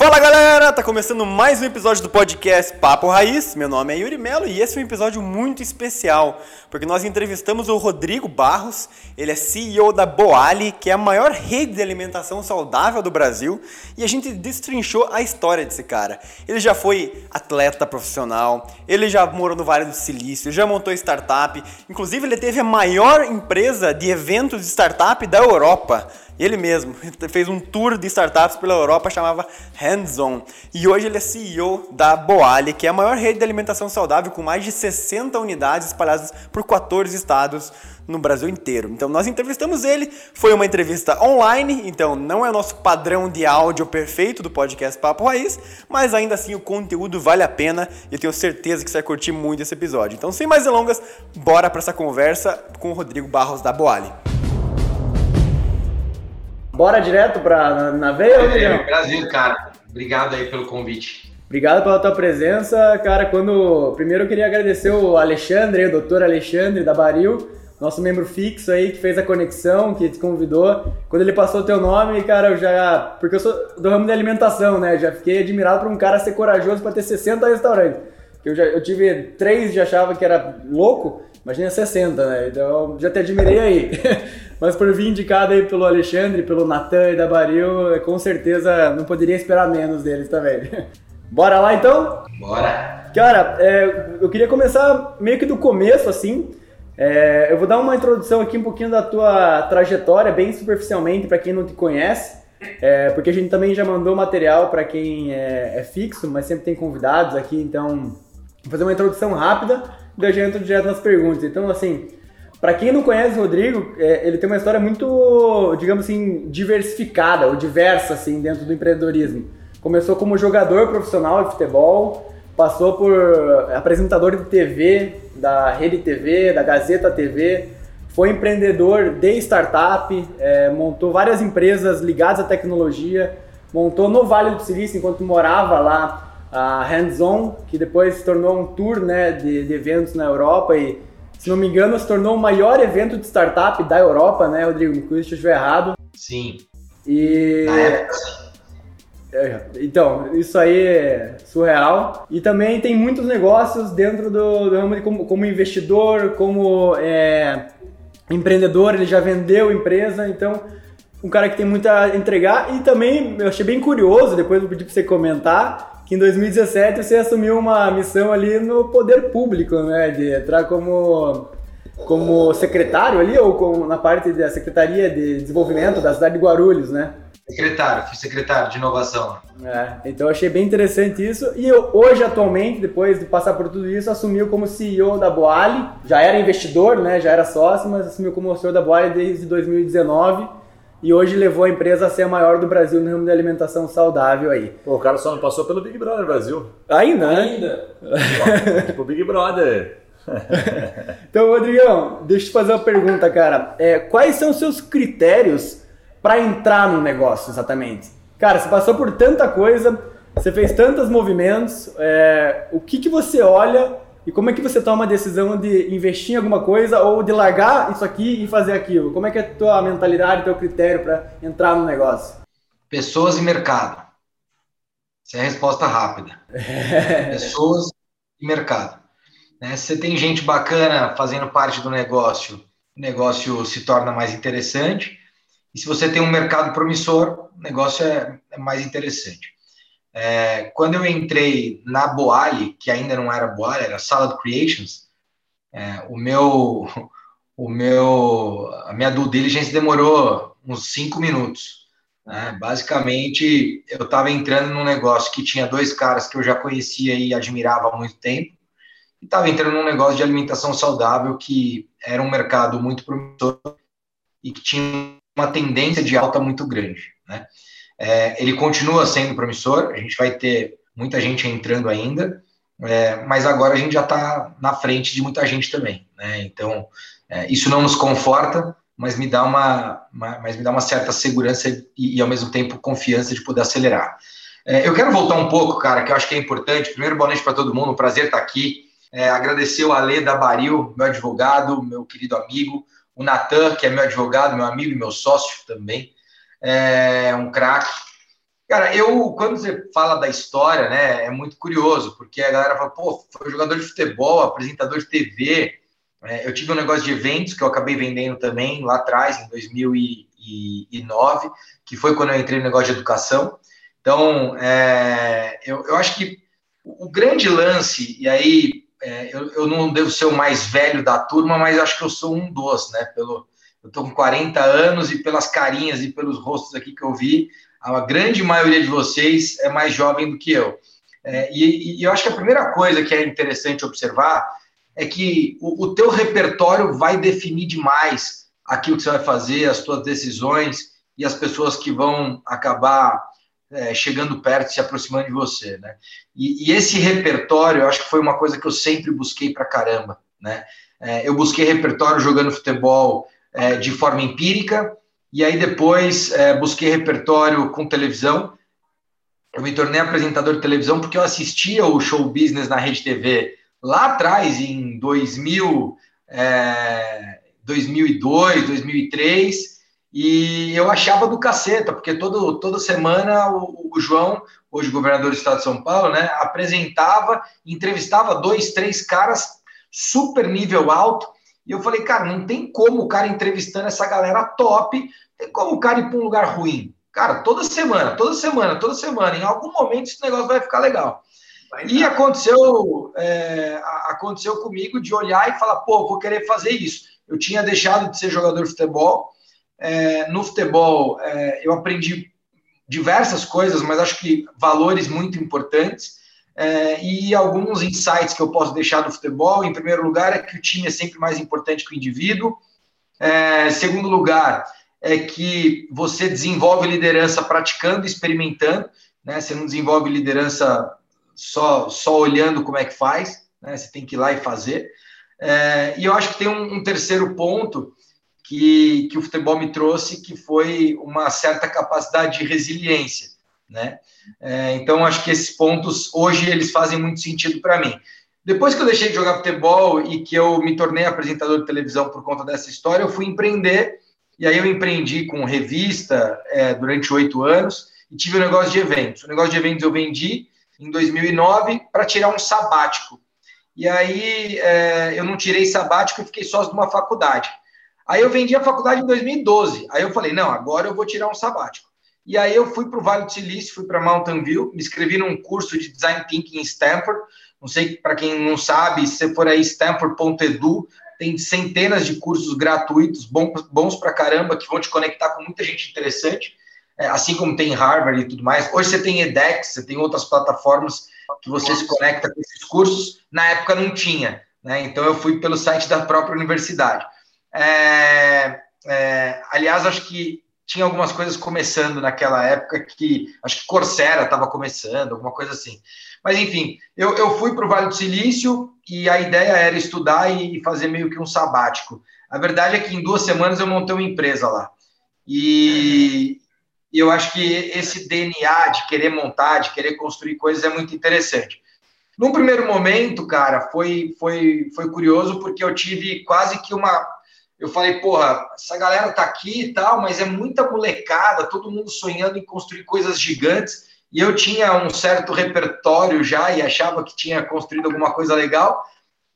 Fala galera, tá começando mais um episódio do podcast Papo Raiz. Meu nome é Yuri Melo e esse é um episódio muito especial, porque nós entrevistamos o Rodrigo Barros, ele é CEO da Boali, que é a maior rede de alimentação saudável do Brasil, e a gente destrinchou a história desse cara. Ele já foi atleta profissional, ele já morou no Vale do Silício, já montou startup, inclusive ele teve a maior empresa de eventos de startup da Europa. Ele mesmo fez um tour de startups pela Europa, chamava Hands On. E hoje ele é CEO da Boali, que é a maior rede de alimentação saudável com mais de 60 unidades espalhadas por 14 estados no Brasil inteiro. Então nós entrevistamos ele, foi uma entrevista online, então não é o nosso padrão de áudio perfeito do podcast Papo Raiz, mas ainda assim o conteúdo vale a pena e eu tenho certeza que você vai curtir muito esse episódio. Então sem mais delongas, bora para essa conversa com o Rodrigo Barros da Boali. Bora direto para na, na veia, é, Brasil, cara. Obrigado aí pelo convite. Obrigado pela tua presença, cara. Quando primeiro eu queria agradecer o Alexandre, o doutor Alexandre da Baril, nosso membro fixo aí que fez a conexão, que te convidou. Quando ele passou o teu nome, cara, eu já, porque eu sou do ramo de alimentação, né? Já fiquei admirado por um cara ser corajoso para ter 60 restaurantes. Eu já eu tive três já achava que era louco, imagina 60, né? Então já te admirei aí. Mas por vir indicado aí pelo Alexandre, pelo Natan e da Baril, com certeza não poderia esperar menos deles também. Bora lá então? Bora! Cara, é, eu queria começar meio que do começo, assim. É, eu vou dar uma introdução aqui um pouquinho da tua trajetória, bem superficialmente, para quem não te conhece. É, porque a gente também já mandou material para quem é, é, fixo, mas sempre tem convidados aqui, então vou fazer uma introdução rápida e daí já entro direto nas perguntas. Então, assim, para quem não conhece o Rodrigo, é, ele tem uma história muito, digamos assim, diversificada ou diversa assim dentro do empreendedorismo. Começou como jogador profissional de futebol, passou por apresentador de TV da Rede TV, da Gazeta TV, foi empreendedor de startup, é, montou várias empresas ligadas à tecnologia, montou no Vale do Silício enquanto morava lá a Hands On, que depois se tornou um tour né, de, de eventos na Europa e se não me engano, se tornou o maior evento de startup da Europa, né, Rodrigo? Me corrija se eu estiver errado. Sim. E. Na época, é, então, isso aí é surreal. E também tem muitos negócios dentro do, do ramo de como, como investidor, como é, empreendedor, ele já vendeu empresa, então um cara que tem muito a entregar. E também eu achei bem curioso, depois eu pedi para você comentar, que em 2017 você assumiu uma missão ali no poder público, né? De entrar como, como secretário ali, ou com, na parte da Secretaria de Desenvolvimento da cidade de Guarulhos, né? Secretário, fui secretário de inovação. É, então eu achei bem interessante isso. E eu, hoje, atualmente, depois de passar por tudo isso, assumiu como CEO da Boali. Já era investidor, né? Já era sócio, mas assumiu como CEO da Boali desde 2019 e hoje levou a empresa a ser a maior do Brasil no ramo de alimentação saudável aí. Pô, o cara só não passou pelo Big Brother Brasil. Ainda, né? Ainda. tipo Big Brother. então, Rodrigão, deixa eu te fazer uma pergunta, cara. É, quais são os seus critérios para entrar no negócio, exatamente? Cara, você passou por tanta coisa, você fez tantos movimentos, é, o que, que você olha e como é que você toma a decisão de investir em alguma coisa ou de largar isso aqui e fazer aquilo? Como é que é a tua mentalidade, teu critério para entrar no negócio? Pessoas e mercado. Essa é a resposta rápida. Pessoas e mercado. Né? Se você tem gente bacana fazendo parte do negócio, o negócio se torna mais interessante. E se você tem um mercado promissor, o negócio é, é mais interessante. É, quando eu entrei na Boali, que ainda não era Boali, era Salad Creations, é, o meu, o meu, a minha due diligence demorou uns cinco minutos. Né? Basicamente, eu estava entrando num negócio que tinha dois caras que eu já conhecia e admirava há muito tempo, e estava entrando num negócio de alimentação saudável que era um mercado muito promissor e que tinha uma tendência de alta muito grande. Né? É, ele continua sendo promissor, a gente vai ter muita gente entrando ainda, é, mas agora a gente já está na frente de muita gente também. Né? Então, é, isso não nos conforta, mas me dá uma, uma, mas me dá uma certa segurança e, e, ao mesmo tempo, confiança de poder acelerar. É, eu quero voltar um pouco, cara, que eu acho que é importante. Primeiro, boa noite para todo mundo, um prazer estar aqui. É, agradecer o Alê da Baril, meu advogado, meu querido amigo, o Natan, que é meu advogado, meu amigo e meu sócio também, é um craque. Cara, eu, quando você fala da história, né, é muito curioso, porque a galera fala, pô, foi jogador de futebol, apresentador de TV. É, eu tive um negócio de eventos que eu acabei vendendo também lá atrás, em 2009, que foi quando eu entrei no negócio de educação. Então, é, eu, eu acho que o grande lance, e aí é, eu, eu, não devo ser o mais velho da turma, mas acho que eu sou um dos, né? Pelo, eu estou com 40 anos e pelas carinhas e pelos rostos aqui que eu vi, a grande maioria de vocês é mais jovem do que eu. É, e, e, eu acho que a primeira coisa que é interessante observar é que o, o teu repertório vai definir demais aquilo que você vai fazer, as tuas decisões e as pessoas que vão acabar é, chegando perto, se aproximando de você, né? E, e, esse repertório, eu acho que foi uma coisa que eu sempre busquei para caramba, né? É, eu busquei repertório jogando futebol é, de forma empírica, e aí depois é, busquei repertório com televisão. Eu me tornei apresentador de televisão porque eu assistia o show business na Rede TV lá atrás, em 2000, é, 2002, 2003, e eu achava do caceta, porque todo, toda semana o, o, João, hoje governador do estado de São Paulo, né, apresentava, entrevistava dois, três caras super nível alto. E eu falei, cara, não tem como o cara entrevistando essa galera top, tem como o cara ir para um lugar ruim. Cara, toda semana, toda semana, toda semana, em algum momento esse negócio vai ficar legal. Vai e aconteceu, é, aconteceu comigo de olhar e falar, pô, vou querer fazer isso. Eu tinha deixado de ser jogador de futebol, é, no futebol, é, eu aprendi diversas coisas, mas acho que valores muito importantes. É, e alguns insights que eu posso deixar do futebol. Em primeiro lugar, é que o time é sempre mais importante que o indivíduo. É, segundo lugar, é que você desenvolve liderança praticando, experimentando. Né? Você não desenvolve liderança só, só olhando como é que faz. Né? Você tem que ir lá e fazer. É, e eu acho que tem um, um terceiro ponto que, que o futebol me trouxe, que foi uma certa capacidade de resiliência, né? É, então, acho que esses pontos, hoje, eles fazem muito sentido para mim. Depois que eu deixei de jogar futebol e que eu me tornei apresentador de televisão por conta dessa história, eu fui empreender, e aí eu empreendi com revista é, durante oito anos, e tive um negócio de eventos. O negócio de eventos eu vendi em 2009 para tirar um sabático. E aí é, eu não tirei sabático, eu fiquei sócio de uma faculdade. Aí eu vendi a faculdade em 2012. Aí eu falei, não, agora eu vou tirar um sabático. E aí eu fui para o Vale do Silício, fui para Mountain View, me inscrevi num curso de Design Thinking em Stanford. Não sei, para quem não sabe, se for aí stanford.edu, tem centenas de cursos gratuitos, bons, bons para caramba, que vão te conectar com muita gente interessante, é, assim como tem Harvard e tudo mais. Hoje você tem edX, você tem outras plataformas que você se conecta com esses cursos. Na época não tinha, né? Então eu fui pelo site da própria universidade. É, é, aliás, acho que tinha algumas coisas começando naquela época que acho que Coursera estava começando, alguma coisa assim. Mas enfim, eu, eu fui para o Vale do Silício e a ideia era estudar e fazer meio que um sabático. A verdade é que em duas semanas eu montei uma empresa lá. E, e eu acho que esse DNA de querer montar, de querer construir coisas é muito interessante. Num primeiro momento, cara, foi, foi, foi curioso porque eu tive quase que uma eu falei, porra, essa galera tá aqui e tal, mas é muita molecada, todo mundo sonhando em construir coisas gigantes, e eu tinha um certo repertório já e achava que tinha construído alguma coisa legal.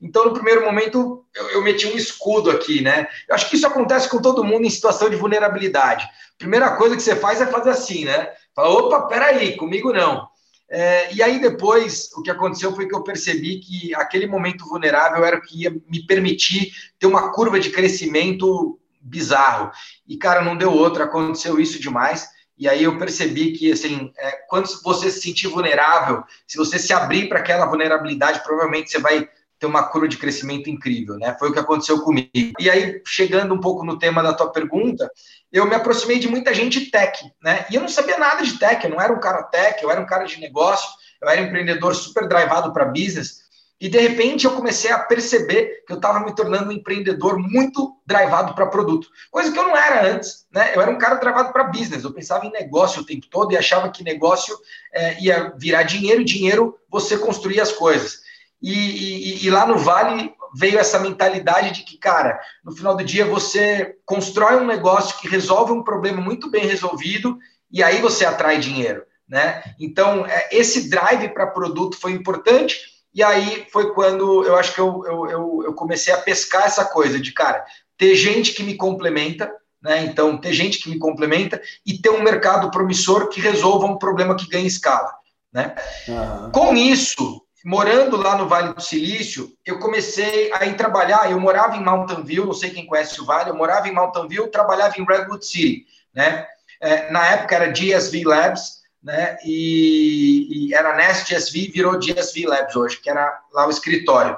Então, no primeiro momento, eu, eu meti um escudo aqui, né? Eu acho que isso acontece com todo mundo em situação de vulnerabilidade. Primeira coisa que você faz é fazer assim, né? Fala, opa, peraí, comigo não. É, e aí depois o que aconteceu foi que eu percebi que aquele momento vulnerável era o que ia me permitir ter uma curva de crescimento bizarro. E cara, não deu outra, aconteceu isso demais. E aí eu percebi que assim, é, quando você se sentir vulnerável, se você se abrir para aquela vulnerabilidade, provavelmente você vai ter uma curva de crescimento incrível, né? Foi o que aconteceu comigo. E aí, chegando um pouco no tema da tua pergunta, eu me aproximei de muita gente tech, né? E eu não sabia nada de tech, eu não era um cara tech, eu era um cara de negócio, eu era um empreendedor super drivado para business. E de repente eu comecei a perceber que eu estava me tornando um empreendedor muito drivado para produto, coisa que eu não era antes, né? Eu era um cara drivado para business, eu pensava em negócio o tempo todo e achava que negócio é, ia virar dinheiro, dinheiro você construir as coisas. E, e, e lá no Vale veio essa mentalidade de que, cara, no final do dia você constrói um negócio que resolve um problema muito bem resolvido e aí você atrai dinheiro, né? Então, é, esse drive para produto foi importante e aí foi quando eu acho que eu, eu, eu, eu comecei a pescar essa coisa de, cara, ter gente que me complementa, né? Então, ter gente que me complementa e ter um mercado promissor que resolva um problema que ganha escala, né? Uhum. Com isso, morando lá no Vale do Silício, eu comecei a ir trabalhar. Eu morava em Mountain View, não sei quem conhece o Vale, eu morava em Mountain View, trabalhava em Redwood City, né? É, na época era GSV Labs, né? E, e era Nest GSV, virou GSV Labs hoje, que era lá o escritório.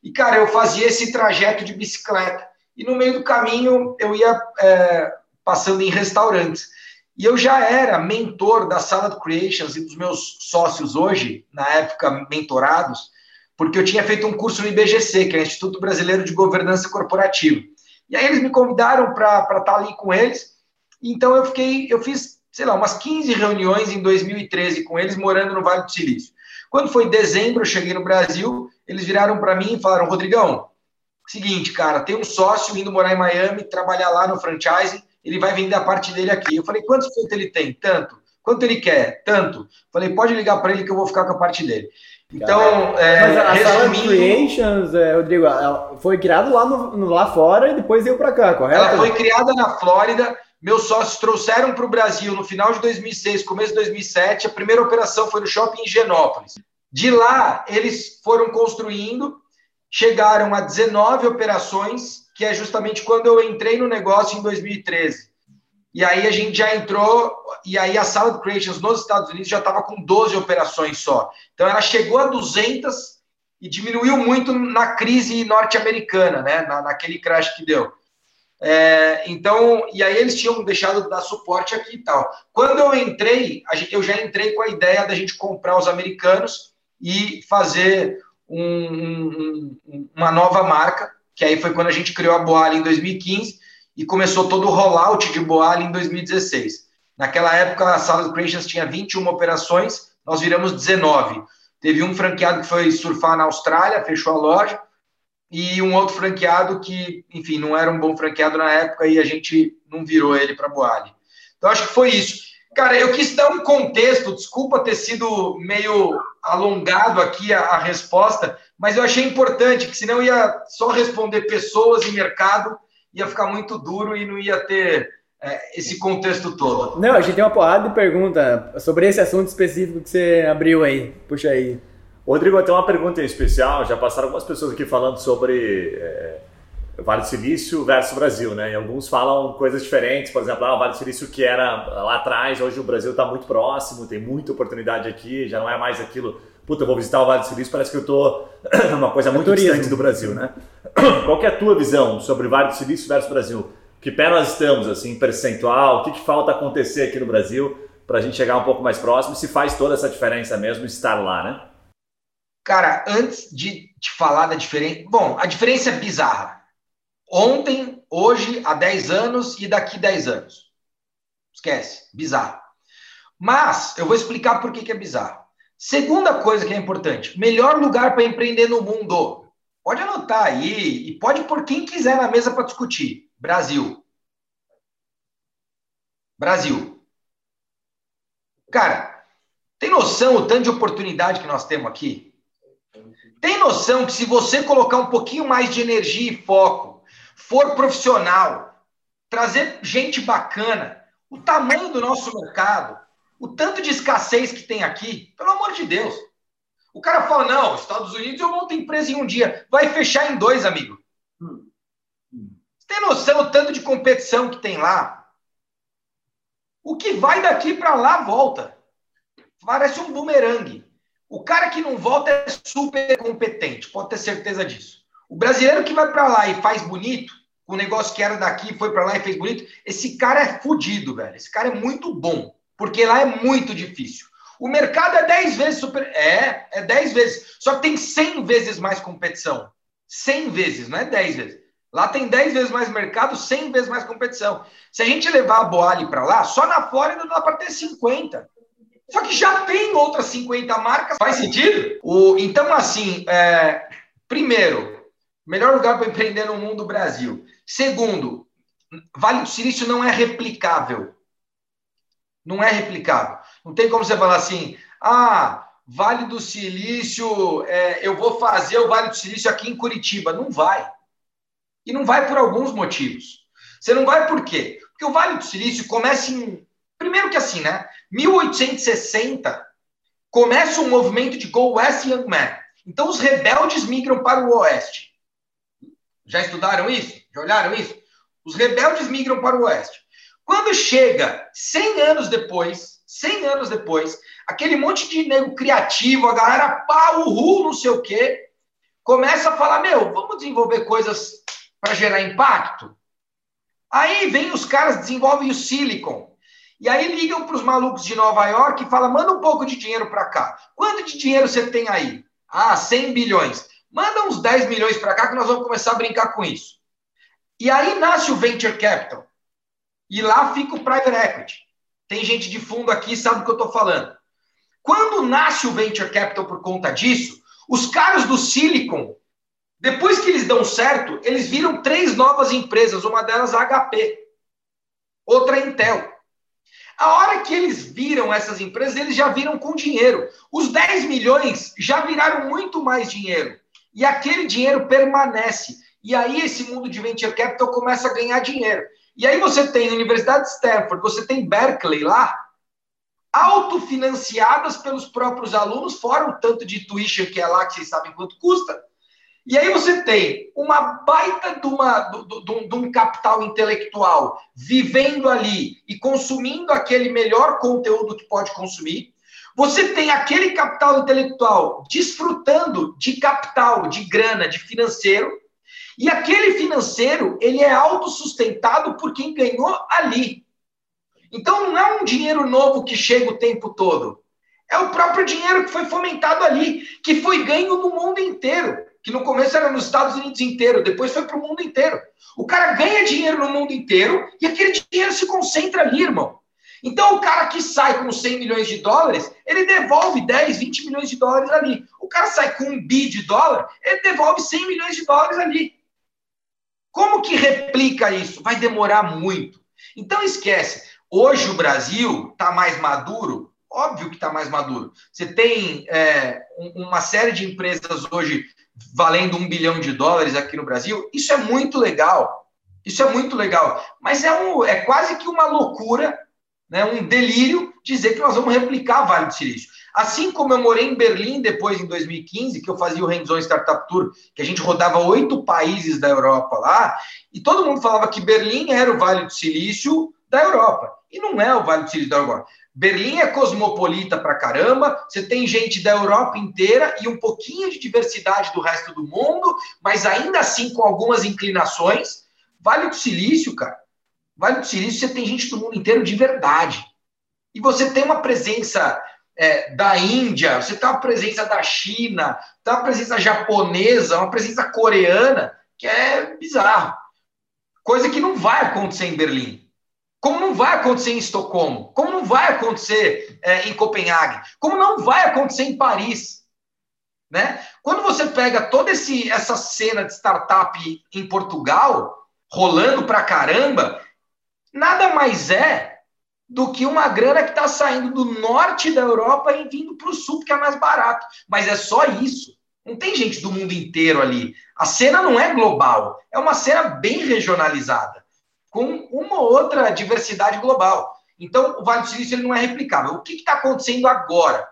E, cara, eu fazia esse trajeto de bicicleta. E no meio do caminho eu ia é, passando em restaurantes. E eu já era mentor da Sala do Creations e dos meus sócios hoje, na época mentorados, porque eu tinha feito um curso no IBGC, que é o Instituto Brasileiro de Governança Corporativa. E aí eles me convidaram para estar ali com eles. Então eu fiquei, eu fiz sei lá, umas 15 reuniões em 2013 com eles, morando no Vale do Silício. Quando foi dezembro, eu cheguei no Brasil, eles viraram para mim e falaram: Rodrigão, seguinte, cara, tem um sócio indo morar em Miami, trabalhar lá no franchising, ele vai vender a parte dele aqui. Eu falei: quantos feitos ele tem? Tanto. Quanto ele quer? Tanto. Falei: pode ligar para ele que eu vou ficar com a parte dele. Então, é, Mas a resumindo, Creations, é, Rodrigo, foi criado lá, no, lá fora e depois veio para cá, correto? Ela foi criada na Flórida meus sócios trouxeram para o Brasil no final de 2006, começo de 2007. A primeira operação foi no shopping em Genópolis. De lá, eles foram construindo, chegaram a 19 operações, que é justamente quando eu entrei no negócio em 2013. E aí a gente já entrou, e aí a sala creations nos Estados Unidos já estava com 12 operações só. Então ela chegou a 200 e diminuiu muito na crise norte-americana, né? Na, naquele crash que deu. É, então, e aí eles tinham deixado de dar suporte aqui e tal. Quando eu entrei, gente, eu já entrei com a ideia da gente comprar os americanos e fazer um, um, uma nova marca, que aí foi quando a gente criou a Boala em 2015 e começou todo o rollout de Boala em 2016. Naquela época, a Sala de Creations tinha 21 operações, nós viramos 19. Teve um franqueado que foi surfar na Austrália, fechou a loja, e um outro franqueado que, enfim, não era um bom franqueado na época e a gente não virou ele para Boali. Então, acho que foi isso. Cara, eu quis dar um contexto, desculpa ter sido meio alongado aqui a, a resposta, mas eu achei importante, que senão ia só responder pessoas e mercado, ia ficar muito duro e não ia ter é, esse contexto todo. Não, a gente tem uma porrada de pergunta sobre esse assunto específico que você abriu aí. Puxa aí. Rodrigo, tem uma pergunta em especial. Já passaram algumas pessoas aqui falando sobre é, Vale do Silício versus Brasil, né? E alguns falam coisas diferentes. Por exemplo, ah, o Vale do Silício que era lá atrás, hoje o Brasil está muito próximo, tem muita oportunidade aqui, já não é mais aquilo. Puta, eu vou visitar o Vale do Silício, parece que eu estou numa coisa muito Turismo. distante do Brasil, né? Qual é a tua visão sobre o Vale do Silício versus Brasil? Que pé nós estamos, assim, percentual? O que, que falta acontecer aqui no Brasil para a gente chegar um pouco mais próximo? Se faz toda essa diferença mesmo estar lá, né? Cara, antes de te falar da diferença. Bom, a diferença é bizarra. Ontem, hoje, há 10 anos e daqui 10 anos. Esquece, bizarro. Mas eu vou explicar por que, que é bizarro. Segunda coisa que é importante: melhor lugar para empreender no mundo. Pode anotar aí e pode pôr quem quiser na mesa para discutir. Brasil. Brasil. Cara, tem noção o tanto de oportunidade que nós temos aqui? Tem noção que se você colocar um pouquinho mais de energia e foco, for profissional, trazer gente bacana, o tamanho do nosso mercado, o tanto de escassez que tem aqui, pelo amor de Deus. O cara fala: não, Estados Unidos eu monto empresa em um dia. Vai fechar em dois, amigo. Você tem noção o tanto de competição que tem lá? O que vai daqui para lá volta. Parece um bumerangue. O cara que não volta é super competente, pode ter certeza disso. O brasileiro que vai para lá e faz bonito, o negócio que era daqui foi para lá e fez bonito, esse cara é fodido, velho. Esse cara é muito bom, porque lá é muito difícil. O mercado é 10 vezes super. É, é 10 vezes. Só que tem 100 vezes mais competição. 100 vezes, não é 10 vezes. Lá tem 10 vezes mais mercado, 100 vezes mais competição. Se a gente levar a Boali para lá, só na Flórida dá para ter 50. Só que já tem outras 50 marcas. Faz sentido? O, então, assim, é, primeiro, melhor lugar para empreender no mundo, Brasil. Segundo, Vale do Silício não é replicável. Não é replicável. Não tem como você falar assim, ah, Vale do Silício, é, eu vou fazer o Vale do Silício aqui em Curitiba. Não vai. E não vai por alguns motivos. Você não vai por quê? Porque o Vale do Silício começa em. Primeiro que assim, né? 1860 começa um movimento de Go West Young Man. Então os rebeldes migram para o oeste. Já estudaram isso? Já olharam isso? Os rebeldes migram para o oeste. Quando chega 100 anos depois, 100 anos depois, aquele monte de nego criativo, a galera pau, uhul, não sei o quê, começa a falar: meu, vamos desenvolver coisas para gerar impacto? Aí vem os caras, desenvolvem o Silicon. E aí ligam para os malucos de Nova York e falam: manda um pouco de dinheiro para cá. Quanto de dinheiro você tem aí? Ah, 100 bilhões. Manda uns 10 milhões para cá que nós vamos começar a brincar com isso. E aí nasce o Venture Capital. E lá fica o private equity. Tem gente de fundo aqui, sabe o que eu estou falando. Quando nasce o venture capital por conta disso, os caras do Silicon, depois que eles dão certo, eles viram três novas empresas, uma delas a HP, outra a Intel. A hora que eles viram essas empresas, eles já viram com dinheiro. Os 10 milhões já viraram muito mais dinheiro. E aquele dinheiro permanece. E aí esse mundo de venture capital começa a ganhar dinheiro. E aí você tem a Universidade de Stanford, você tem Berkeley lá, autofinanciadas pelos próprios alunos, fora o tanto de tuition que é lá, que vocês sabem quanto custa. E aí você tem uma baita de, uma, de, de um capital intelectual vivendo ali e consumindo aquele melhor conteúdo que pode consumir. Você tem aquele capital intelectual desfrutando de capital, de grana, de financeiro, e aquele financeiro, ele é autossustentado por quem ganhou ali. Então não é um dinheiro novo que chega o tempo todo. É o próprio dinheiro que foi fomentado ali, que foi ganho no mundo inteiro. Que no começo era nos Estados Unidos inteiro, depois foi para o mundo inteiro. O cara ganha dinheiro no mundo inteiro e aquele dinheiro se concentra ali, irmão. Então, o cara que sai com 100 milhões de dólares, ele devolve 10, 20 milhões de dólares ali. O cara sai com um bi de dólar, ele devolve 100 milhões de dólares ali. Como que replica isso? Vai demorar muito. Então esquece. Hoje o Brasil está mais maduro? Óbvio que está mais maduro. Você tem é, uma série de empresas hoje valendo um bilhão de dólares aqui no Brasil. Isso é muito legal. Isso é muito legal. Mas é, um, é quase que uma loucura, né, um delírio dizer que nós vamos replicar Vale do Silício. Assim como eu morei em Berlim depois, em 2015, que eu fazia o Hands-On Startup Tour, que a gente rodava oito países da Europa lá, e todo mundo falava que Berlim era o Vale do Silício da Europa. E não é o Vale do Silício da Europa. Berlim é cosmopolita pra caramba, você tem gente da Europa inteira e um pouquinho de diversidade do resto do mundo, mas ainda assim com algumas inclinações. Vale do Silício, cara. Vale do Silício você tem gente do mundo inteiro de verdade. E você tem uma presença é, da Índia, você tem uma presença da China, tem uma presença japonesa, uma presença coreana, que é bizarro. Coisa que não vai acontecer em Berlim. Como não vai acontecer em Estocolmo. Como não vai acontecer é, em Copenhague. Como não vai acontecer em Paris. Né? Quando você pega toda esse, essa cena de startup em Portugal, rolando pra caramba, nada mais é do que uma grana que está saindo do norte da Europa e vindo para o sul, que é mais barato. Mas é só isso. Não tem gente do mundo inteiro ali. A cena não é global, é uma cena bem regionalizada, com uma outra diversidade global. Então, o Vale do Silício ele não é replicável. O que está acontecendo agora?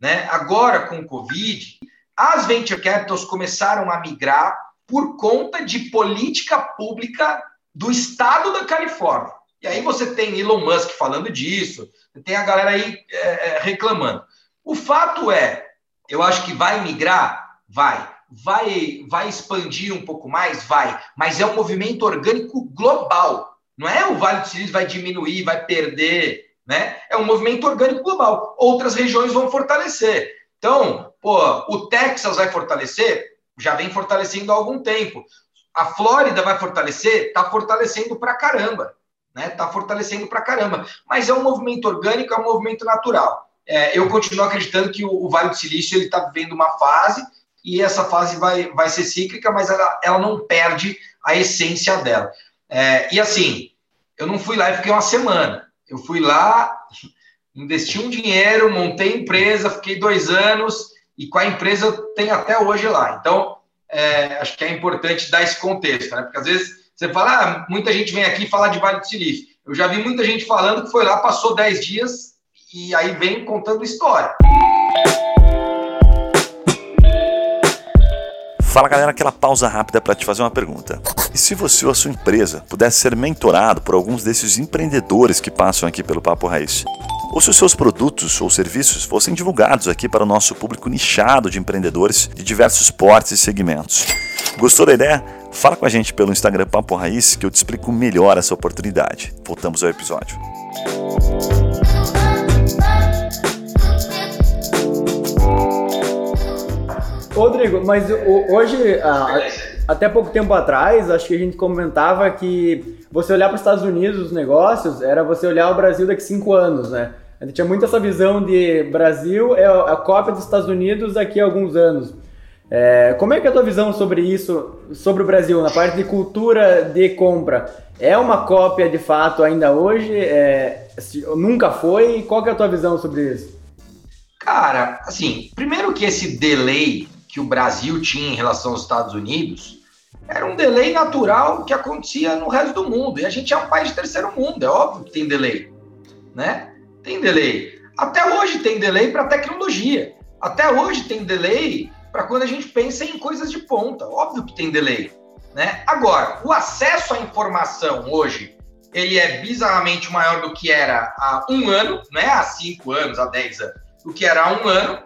Né? Agora, com o Covid, as venture capitals começaram a migrar por conta de política pública do estado da Califórnia. E aí você tem Elon Musk falando disso, tem a galera aí é, é, reclamando. O fato é, eu acho que vai migrar? Vai. Vai, vai expandir um pouco mais? Vai. Mas é um movimento orgânico global. Não é o Vale do Silício vai diminuir, vai perder. Né? É um movimento orgânico global. Outras regiões vão fortalecer. Então, pô, o Texas vai fortalecer? Já vem fortalecendo há algum tempo. A Flórida vai fortalecer? Está fortalecendo pra caramba. Né? Tá fortalecendo pra caramba. Mas é um movimento orgânico, é um movimento natural. É, eu continuo acreditando que o, o Vale do Silício está vivendo uma fase e essa fase vai, vai ser cíclica, mas ela, ela não perde a essência dela. É, e assim, eu não fui lá e fiquei uma semana. Eu fui lá, investi um dinheiro, montei empresa, fiquei dois anos e com a empresa eu tenho até hoje lá. Então, é, acho que é importante dar esse contexto, né? Porque às vezes você fala, ah, muita gente vem aqui falar de Vale do Silício. Eu já vi muita gente falando que foi lá, passou 10 dias e aí vem contando história. Fala galera, aquela pausa rápida para te fazer uma pergunta. E se você ou a sua empresa pudesse ser mentorado por alguns desses empreendedores que passam aqui pelo Papo Raiz? Ou se os seus produtos ou serviços fossem divulgados aqui para o nosso público nichado de empreendedores de diversos portes e segmentos? Gostou da ideia? Fala com a gente pelo Instagram Papo Raiz que eu te explico melhor essa oportunidade. Voltamos ao episódio. Rodrigo, mas hoje, até pouco tempo atrás, acho que a gente comentava que você olhar para os Estados Unidos, os negócios, era você olhar o Brasil daqui cinco anos, né? A gente tinha muito essa visão de Brasil é a cópia dos Estados Unidos daqui a alguns anos. É, como é que é a tua visão sobre isso, sobre o Brasil, na parte de cultura de compra? É uma cópia de fato ainda hoje? É, nunca foi? Qual é a tua visão sobre isso? Cara, assim, primeiro que esse delay que o Brasil tinha em relação aos Estados Unidos era um delay natural que acontecia no resto do mundo. E a gente é um país de terceiro mundo, é óbvio que tem delay, né? Tem delay. Até hoje tem delay para tecnologia. Até hoje tem delay para quando a gente pensa em coisas de ponta. Óbvio que tem delay, né? Agora, o acesso à informação hoje ele é bizarramente maior do que era há um ano, não é há cinco anos, há dez anos, do que era há um ano.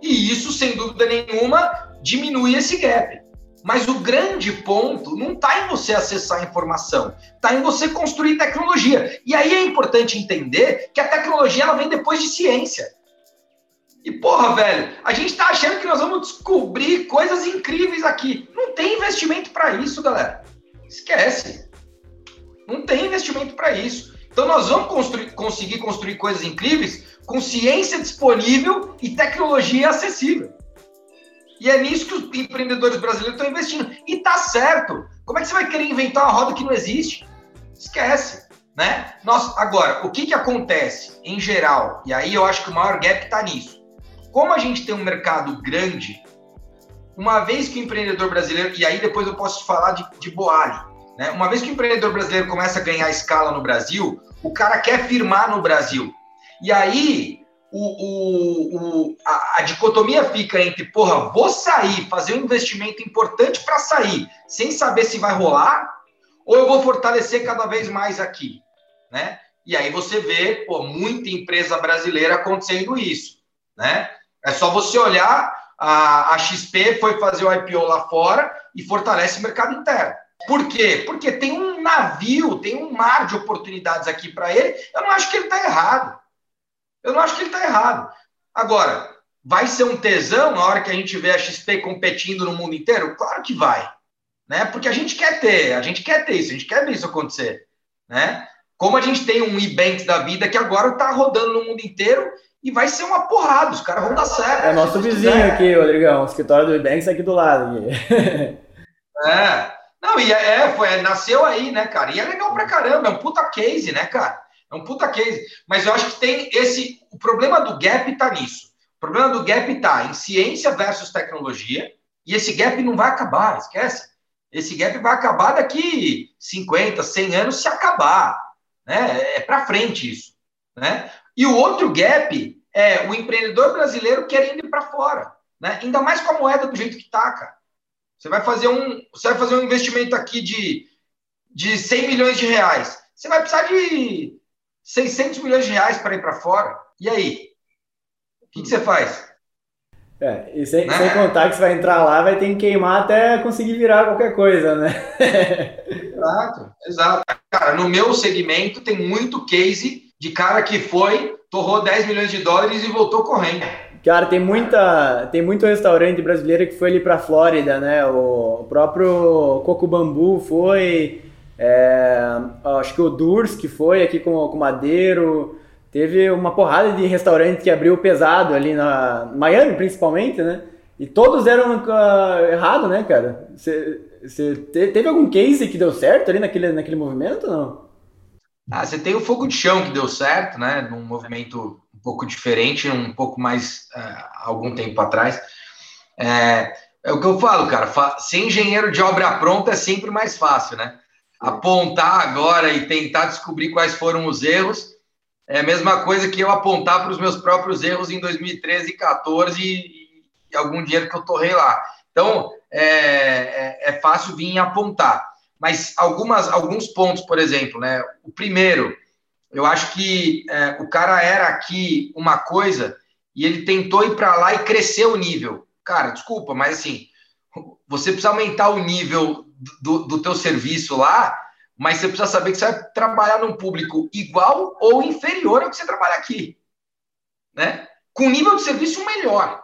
E isso, sem dúvida nenhuma, diminui esse gap. Mas o grande ponto não está em você acessar a informação, está em você construir tecnologia. E aí é importante entender que a tecnologia ela vem depois de ciência. E porra, velho, a gente está achando que nós vamos descobrir coisas incríveis aqui. Não tem investimento para isso, galera. Esquece. Não tem investimento para isso. Então nós vamos construir, conseguir construir coisas incríveis com ciência disponível e tecnologia acessível. E é nisso que os empreendedores brasileiros estão investindo. E tá certo. Como é que você vai querer inventar uma roda que não existe? Esquece, né? Nós, agora, o que, que acontece em geral? E aí eu acho que o maior gap está nisso. Como a gente tem um mercado grande, uma vez que o empreendedor brasileiro, e aí depois eu posso falar de, de Boali, né? Uma vez que o empreendedor brasileiro começa a ganhar escala no Brasil, o cara quer firmar no Brasil. E aí o, o, o a, a, dicotomia fica entre, porra, vou sair, fazer um investimento importante para sair, sem saber se vai rolar, ou eu vou fortalecer cada vez mais aqui, né? E aí você vê, pô, muita empresa brasileira acontecendo isso, né? É só você olhar, a, XP foi fazer o IPO lá fora e fortalece o mercado interno. Por quê? Porque tem um navio, tem um mar de oportunidades aqui para ele. Eu não acho que ele está errado. Eu não acho que ele está errado. Agora, vai ser um tesão na hora que a gente vê a XP competindo no mundo inteiro? Claro que vai. Né? Porque a gente quer ter, a gente quer ter isso, a gente quer ver isso acontecer. Né? Como a gente tem um e-banks da vida que agora está rodando no mundo inteiro e vai ser uma porrada, os caras vão dar certo. É nosso vizinho aqui, Rodrigão, o escritório do e-banks aqui do lado. É. Não, e é, é, foi, nasceu aí, né, cara? E é legal pra caramba, é um puta case, né, cara? É um puta case. Mas eu acho que tem esse. O problema do gap está nisso. O problema do gap está em ciência versus tecnologia. E esse gap não vai acabar, esquece. Esse gap vai acabar daqui 50, 100 anos se acabar. Né? É para frente isso. Né? E o outro gap é o empreendedor brasileiro querendo ir para fora. Né? Ainda mais com a moeda do jeito que está, cara. Você vai fazer um, você vai fazer um investimento aqui de, de 100 milhões de reais. Você vai precisar de 600 milhões de reais para ir para fora. E aí? O que, que você faz? É, e sem, né? sem, contar que você vai entrar lá, vai ter que queimar até conseguir virar qualquer coisa, né? exato, exato. Cara, no meu segmento tem muito case de cara que foi, torrou 10 milhões de dólares e voltou correndo. Cara, tem muita, tem muito restaurante brasileiro que foi ali para Flórida, né? O próprio Coco Bambu foi, é, acho que o Durs que foi aqui com o Madeiro. Teve uma porrada de restaurante que abriu pesado ali na Miami, principalmente, né? E todos deram uh, errado, né, cara? Teve algum case que deu certo ali naquele, naquele movimento, não? Ah, você tem o fogo de chão que deu certo, né? Num movimento um pouco diferente, um pouco mais uh, algum tempo atrás. É, é, o que eu falo, cara. Ser engenheiro de obra pronta é sempre mais fácil, né? Apontar agora e tentar descobrir quais foram os erros é a mesma coisa que eu apontar para os meus próprios erros em 2013 e 2014 e, e algum dinheiro que eu torrei lá. Então, é, é, é fácil vir apontar mas algumas, alguns pontos, por exemplo, né? O primeiro, eu acho que é, o cara era aqui uma coisa e ele tentou ir para lá e crescer o nível. Cara, desculpa, mas assim, você precisa aumentar o nível do, do teu serviço lá, mas você precisa saber que você vai trabalhar num público igual ou inferior ao que você trabalha aqui, né? Com nível de serviço melhor.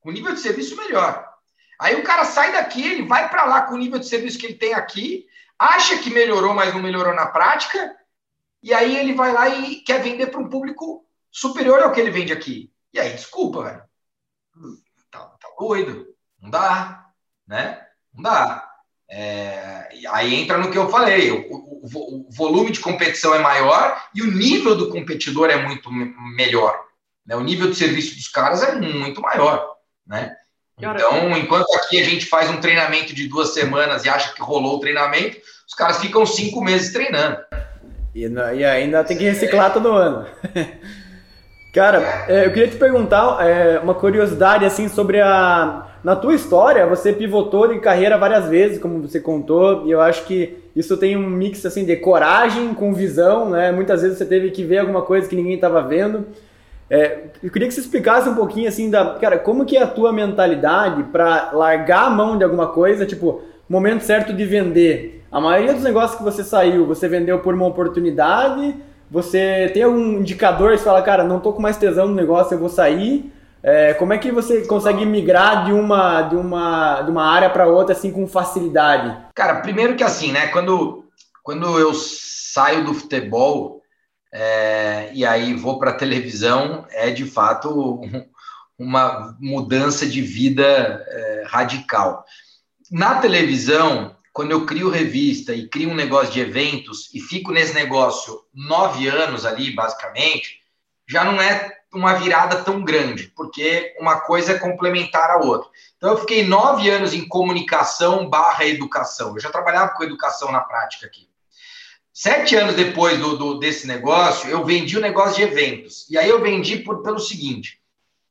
Com nível de serviço melhor. Aí o cara sai daqui, ele vai para lá com o nível de serviço que ele tem aqui, acha que melhorou, mas não melhorou na prática, e aí ele vai lá e quer vender para um público superior ao que ele vende aqui. E aí, desculpa, velho. Tá, tá doido. Não dá, né? Não dá. É, aí entra no que eu falei: o, o, o, volume de competição é maior e o nível do competidor é muito melhor. Né? O nível de serviço dos caras é muito maior. Né? Então, enquanto aqui a gente faz um treinamento de duas semanas e acha que rolou o treinamento, os caras ficam cinco meses treinando. E, e ainda tem que reciclar é. todo ano. Cara, é, eu queria te perguntar é, uma curiosidade assim sobre a. Na tua história, você pivotou de carreira várias vezes, como você contou, e eu acho que isso tem um mix assim de coragem com visão, né? Muitas vezes você teve que ver alguma coisa que ninguém estava vendo. É, eu queria que você explicasse um pouquinho assim da, cara, como que é a tua mentalidade para largar a mão de alguma coisa, tipo, momento certo de vender. A maioria dos negócios que você saiu, você vendeu por uma oportunidade, você tem algum indicador que fala, cara, não tô com mais tesão no negócio, eu vou sair. É, como é que você consegue migrar de uma, de uma, de uma área para outra assim com facilidade? Cara, primeiro que assim, né, quando, quando eu saio do futebol, é, e aí vou para a televisão, é de fato uma mudança de vida é, radical. Na televisão, quando eu crio revista e crio um negócio de eventos e fico nesse negócio nove anos ali, basicamente, já não é uma virada tão grande, porque uma coisa é complementar a outra. Então, eu fiquei nove anos em comunicação barra educação. Eu já trabalhava com educação na prática aqui. Sete anos depois do, do, desse negócio, eu vendi o um negócio de eventos. E aí eu vendi por, pelo seguinte: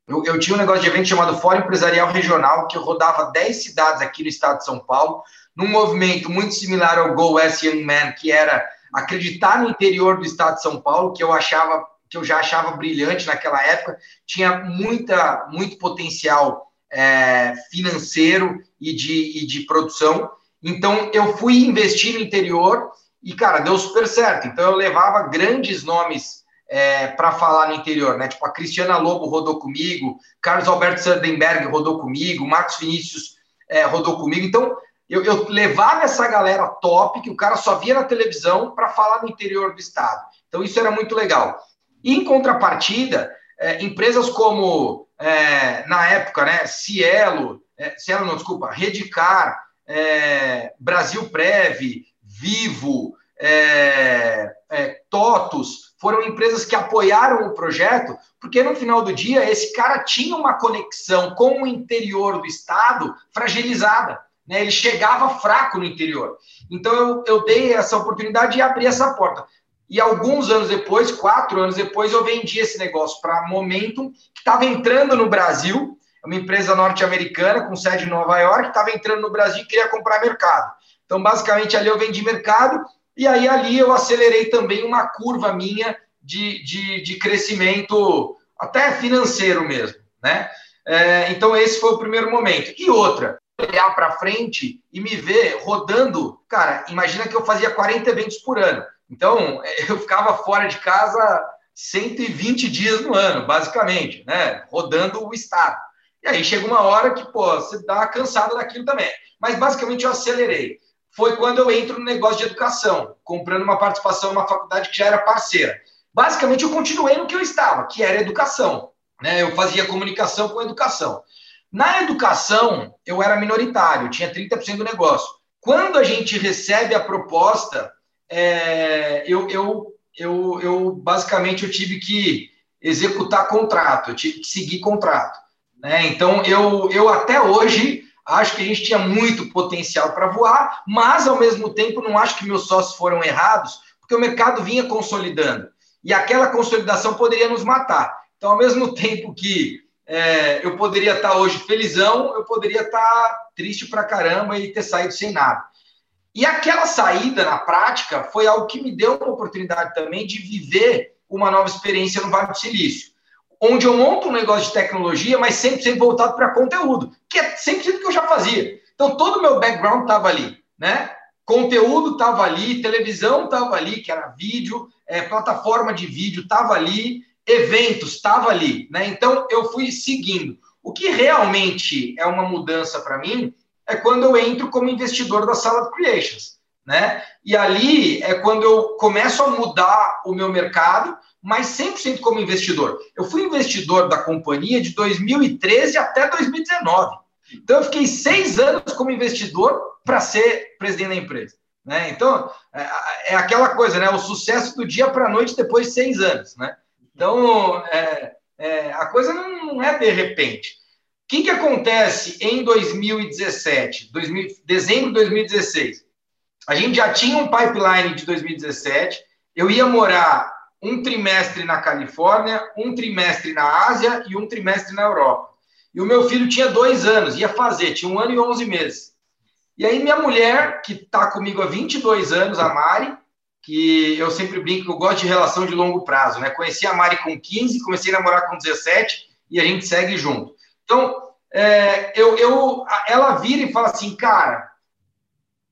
eu, eu, tinha um negócio de evento chamado Fórum Empresarial Regional, que eu rodava 10 cidades aqui no estado de São Paulo, num movimento muito similar ao Go West Young Man, que era acreditar no interior do estado de São Paulo, que eu achava que eu já achava brilhante naquela época, tinha muita, muito potencial é, financeiro e de, e de produção. Então, eu fui investir no interior e, cara, deu super certo. Então, eu levava grandes nomes é, para falar no interior, né? Tipo, a Cristiana Lobo rodou comigo, Carlos Alberto Sandenberg rodou comigo, Marcos Vinícius é, rodou comigo. Então, eu, eu, levava essa galera top, que o cara só via na televisão, para falar no interior do estado. Então, isso era muito legal. E, em contrapartida, é, empresas como, é, na época, né, Cielo, é, Cielo não, desculpa, Redicar, é, Brasil Prev, Vivo, é, é, TOTUS, foram empresas que apoiaram o projeto, porque no final do dia esse cara tinha uma conexão com o interior do estado fragilizada. Né? Ele chegava fraco no interior. Então eu, eu dei essa oportunidade e abri essa porta. E alguns anos depois, quatro anos depois, eu vendi esse negócio para Momentum, que estava entrando no Brasil, uma empresa norte-americana com sede em Nova York, estava entrando no Brasil e queria comprar mercado. Então, basicamente, ali eu vendi mercado e aí ali eu acelerei também uma curva minha de, de, de crescimento, até financeiro mesmo, né? É, então, esse foi o primeiro momento. E outra, olhar para frente e me ver rodando. Cara, imagina que eu fazia 40 eventos por ano. Então, eu ficava fora de casa 120 dias no ano, basicamente, né? Rodando o estado. E aí chega uma hora que, pô, você dá uma cansada daquilo também. Mas basicamente eu acelerei. Foi quando eu entro no negócio de educação, comprando uma participação numa faculdade que já era parceira. Basicamente eu continuei no que eu estava, que era educação. Né? Eu fazia comunicação com educação. Na educação, eu era minoritário, tinha 30% do negócio. Quando a gente recebe a proposta, é, eu, eu eu, eu basicamente eu tive que executar contrato, eu tive que seguir contrato. Né? Então, eu, eu até hoje acho que a gente tinha muito potencial para voar, mas ao mesmo tempo não acho que meus sócios foram errados, porque o mercado vinha consolidando. E aquela consolidação poderia nos matar. Então, ao mesmo tempo que é, eu poderia estar hoje felizão, eu poderia estar triste para caramba e ter saído sem nada. E aquela saída na prática foi algo que me deu uma oportunidade também de viver uma nova experiência no Vale do Silício, onde eu monto um negócio de tecnologia, mas sempre, sempre voltado para conteúdo, que é sempre o que eu já fazia. Então, todo o meu background estava ali, né? Conteúdo estava ali, televisão estava ali, que era vídeo, é, plataforma de vídeo estava ali, eventos estava ali, né? Então, eu fui seguindo. O que realmente é uma mudança para mim é quando eu entro como investidor da sala de creations, né? E ali é quando eu começo a mudar o meu mercado, mas 100% como investidor. Eu fui investidor da companhia de 2013 até 2019. Então, eu fiquei seis anos como investidor para ser presidente da empresa. Né? Então, é, é, aquela coisa, né? O sucesso do dia para a noite depois de seis anos. Né? Então, é, é, a coisa não é de repente. O que, que acontece em 2017, 2000, dezembro de 2016? A gente já tinha um pipeline de 2017. Eu ia morar um trimestre na Califórnia, um trimestre na Ásia e um trimestre na Europa. E o meu filho tinha dois anos, ia fazer, tinha um ano e onze meses. E aí minha mulher, que está comigo há 22 anos, a Mari, que eu sempre brinco eu gosto de relação de longo prazo, né? Conheci a Mari com 15, comecei a namorar com 17 e a gente segue junto. Então, é, eu, eu, ela vira e fala assim, cara,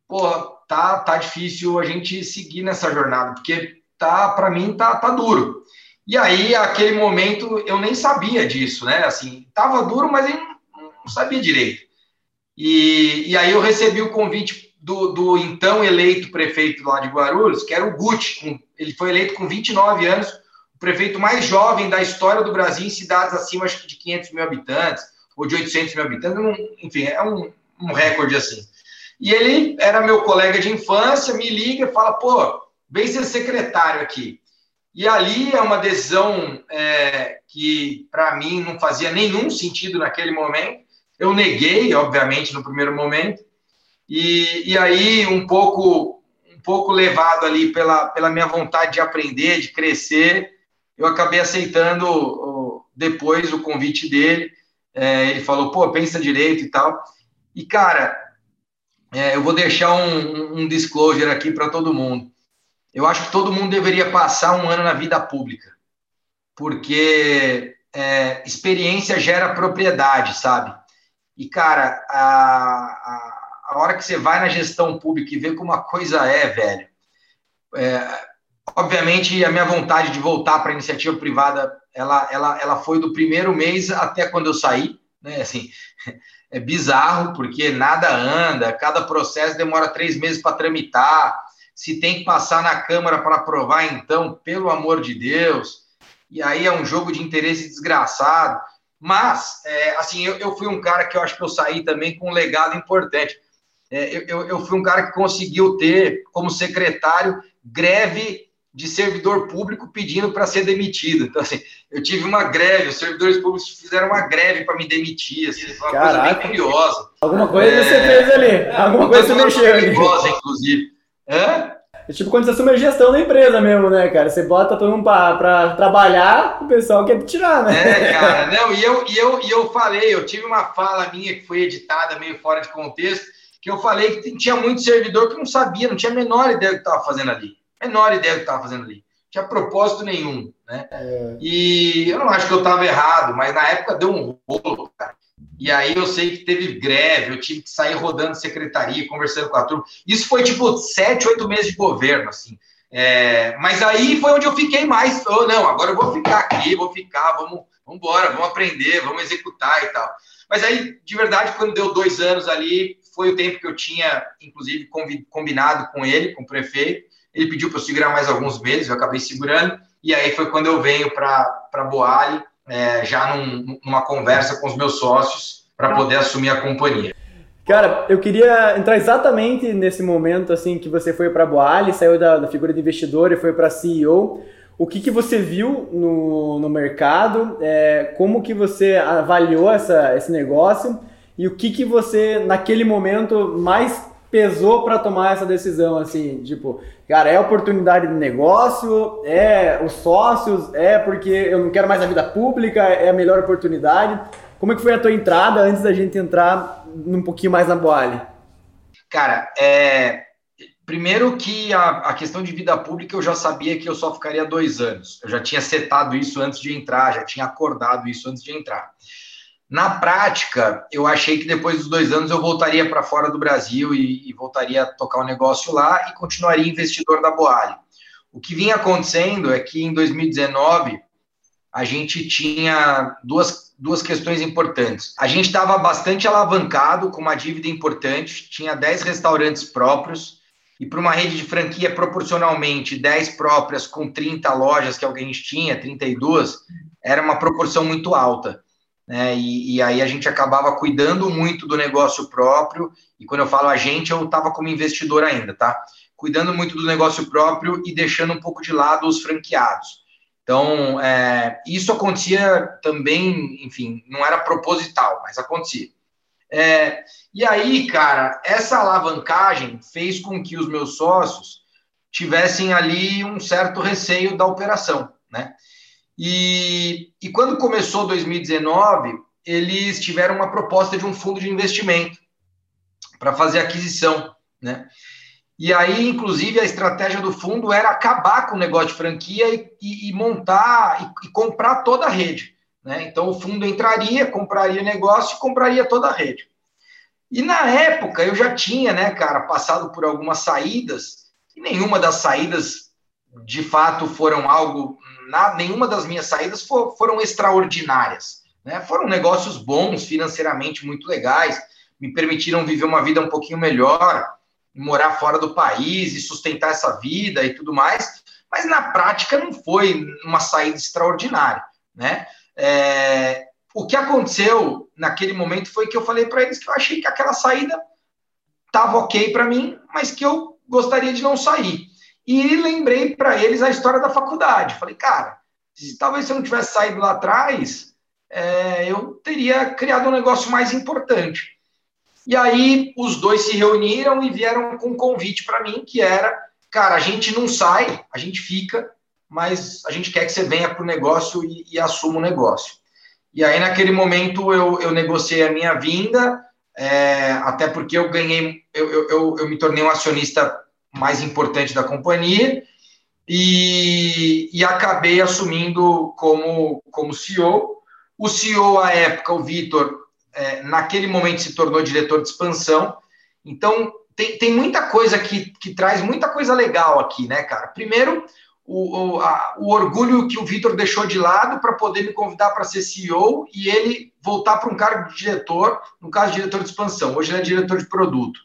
porra, tá, tá difícil a gente seguir nessa jornada, porque tá, para mim, tá, tá duro. E aí, aquele momento, eu nem sabia disso, né? Assim, tava duro, mas eu não sabia direito. E, e aí eu recebi o convite do, do então eleito prefeito lá de Guarulhos, que era o com, ele foi eleito com 29 anos, o prefeito mais jovem da história do Brasil em cidades acima acho, de 500 mil habitantes, ou de 800 mil habitantes, enfim, é um, um recorde assim. E ele era meu colega de infância, me liga e fala, pô, vem ser secretário aqui. E ali é uma decisão é, que, para mim, não fazia nenhum sentido naquele momento. Eu neguei, obviamente, no primeiro momento. E, e aí, um pouco, um pouco levado ali pela, pela minha vontade de aprender, de crescer, eu acabei aceitando depois o convite dele. É, ele falou, pô, pensa direito e tal. E, cara, é, eu vou deixar um, um disclosure aqui para todo mundo. Eu acho que todo mundo deveria passar um ano na vida pública, porque é, experiência gera propriedade, sabe? E, cara, a, a, a, hora que você vai na gestão pública e vê como a coisa é, velho, é, obviamente a minha vontade de voltar para a iniciativa privada ela, ela, ela foi do primeiro mês até quando eu saí, né? Assim, é bizarro, porque nada anda, cada processo demora três meses para tramitar. Se tem que passar na Câmara para aprovar, então, pelo amor de Deus. E aí é um jogo de interesse desgraçado. Mas, é, assim, eu, eu fui um cara que eu acho que eu saí também com um legado importante. É, eu, eu fui um cara que conseguiu ter, como secretário, greve de servidor público pedindo para ser demitido. Então, assim, eu tive uma greve, os servidores públicos fizeram uma greve para me demitir, assim, foi uma Caraca. coisa bem curiosa. Alguma coisa é... você fez ali, alguma coisa você mexeu ali. Curiosa, inclusive. Hã? É tipo quando você assume a gestão da empresa mesmo, né, cara? Você bota todo mundo para trabalhar, o pessoal quer tirar, né? É, cara, não, e eu, e, eu, e eu falei, eu tive uma fala minha que foi editada meio fora de contexto, que eu falei que tinha muito servidor que não sabia, não tinha a menor ideia do que estava fazendo ali menor ideia do que estava fazendo ali. Não tinha propósito nenhum, né? É. E eu não acho que eu estava errado, mas na época deu um rolo, cara. E aí eu sei que teve greve, eu tive que sair rodando secretaria, conversando com a turma. Isso foi tipo sete, oito meses de governo, assim. É, mas aí foi onde eu fiquei mais. Oh, não, agora eu vou ficar aqui, vou ficar, vamos, vamos embora, vamos aprender, vamos executar e tal. Mas aí, de verdade, quando deu dois anos ali, foi o tempo que eu tinha, inclusive, combinado com ele, com o prefeito. Ele pediu para eu segurar mais alguns meses, eu acabei segurando. E aí foi quando eu venho para Boali, é, já num, numa conversa com os meus sócios, para poder assumir a companhia. Cara, eu queria entrar exatamente nesse momento assim que você foi para a Boali, saiu da, da, figura de investidor e foi para CEO. O que, que você viu no, no mercado? É, como que você avaliou essa, esse negócio? E o que, que você, naquele momento, mais pesou para tomar essa decisão? Assim, tipo, cara, é oportunidade de negócio? É os sócios? É porque eu não quero mais a vida pública? É a melhor oportunidade? Como é que foi a tua entrada antes da gente entrar um pouquinho mais na Boali? Cara, é, Primeiro que a, a, questão de vida pública eu já sabia que eu só ficaria dois anos. Eu já tinha setado isso antes de entrar, já tinha acordado isso antes de entrar. Na prática, eu achei que depois dos dois anos eu voltaria para fora do Brasil e, e, voltaria a tocar o um negócio lá e continuaria investidor da Boali. O que vinha acontecendo é que em 2019 a gente tinha duas, duas questões importantes. A gente estava bastante alavancado com uma dívida importante, tinha 10 restaurantes próprios e para uma rede de franquia proporcionalmente 10 próprias com 30 lojas, que alguém tinha, 32, era uma proporção muito alta. Né? E, e, aí a gente acabava cuidando muito do negócio próprio, e quando eu falo a gente, eu estava como investidor ainda, tá? Cuidando muito do negócio próprio e deixando um pouco de lado os franqueados. Então, é, isso acontecia também, enfim, não era proposital, mas acontecia. É, e aí, cara, essa alavancagem fez com que os meus sócios tivessem ali um certo receio da operação, né? E, e quando começou 2019, eles tiveram uma proposta de um fundo de investimento para fazer aquisição, né? E aí, inclusive, a estratégia do fundo era acabar com o negócio de franquia e, e, e montar e, e, comprar toda a rede. Né? Então, o fundo entraria, compraria o negócio e compraria toda a rede. E na época, eu já tinha, né, cara, passado por algumas saídas, e nenhuma das saídas, de fato, foram algo. Na, nenhuma das minhas saídas for, foram extraordinárias. Né? Foram negócios bons, financeiramente muito legais, me permitiram viver uma vida um pouquinho melhor, morar fora do país e sustentar essa vida e tudo mais, mas na prática não foi uma saída extraordinária, né? É, o que aconteceu naquele momento foi que eu falei para eles que eu achei que aquela saída estava ok para mim, mas que eu gostaria de não sair. E lembrei para eles a história da faculdade. Falei, cara, se talvez se eu não tivesse saído lá atrás, é, eu teria criado um negócio mais importante. E aí os dois se reuniram e vieram com um convite para mim, que era, cara, a gente não sai, a gente fica, mas a gente quer que você venha para o negócio e, e assuma o negócio. E aí, naquele momento, eu, eu negociei a minha vinda, é, até porque eu ganhei, eu, eu, eu, me tornei um acionista mais importante da companhia e, e acabei assumindo como, como CEO. O CEO, à época, o Vitor, é, naquele momento se tornou diretor de expansão. Então, tem, tem muita coisa que, que traz muita coisa legal aqui, né, cara? Primeiro, o, o, a, o orgulho que o Vitor deixou de lado para poder me convidar para ser CEO e ele voltar para um cargo de diretor, no caso, diretor de expansão. Hoje ele é diretor de produto.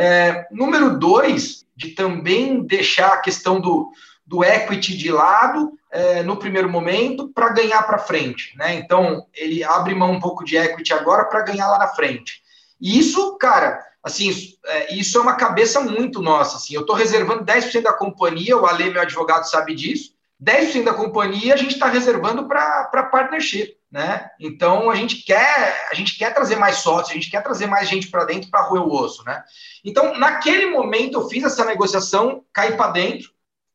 É, número dois, de também deixar a questão do, do equity de lado é, no primeiro momento para ganhar para frente. Né? Então, ele abre mão um pouco de equity agora para ganhar lá na frente. E isso, cara, assim, é, isso é uma cabeça muito nossa, assim, eu estou reservando 10% da companhia, o Ale, meu advogado, sabe disso, 10% da companhia a gente está reservando para partnership, né? Então a gente quer a gente quer trazer mais sócios, a gente quer trazer mais gente para dentro para roer o osso, né? Então naquele momento eu fiz essa negociação, caí para dentro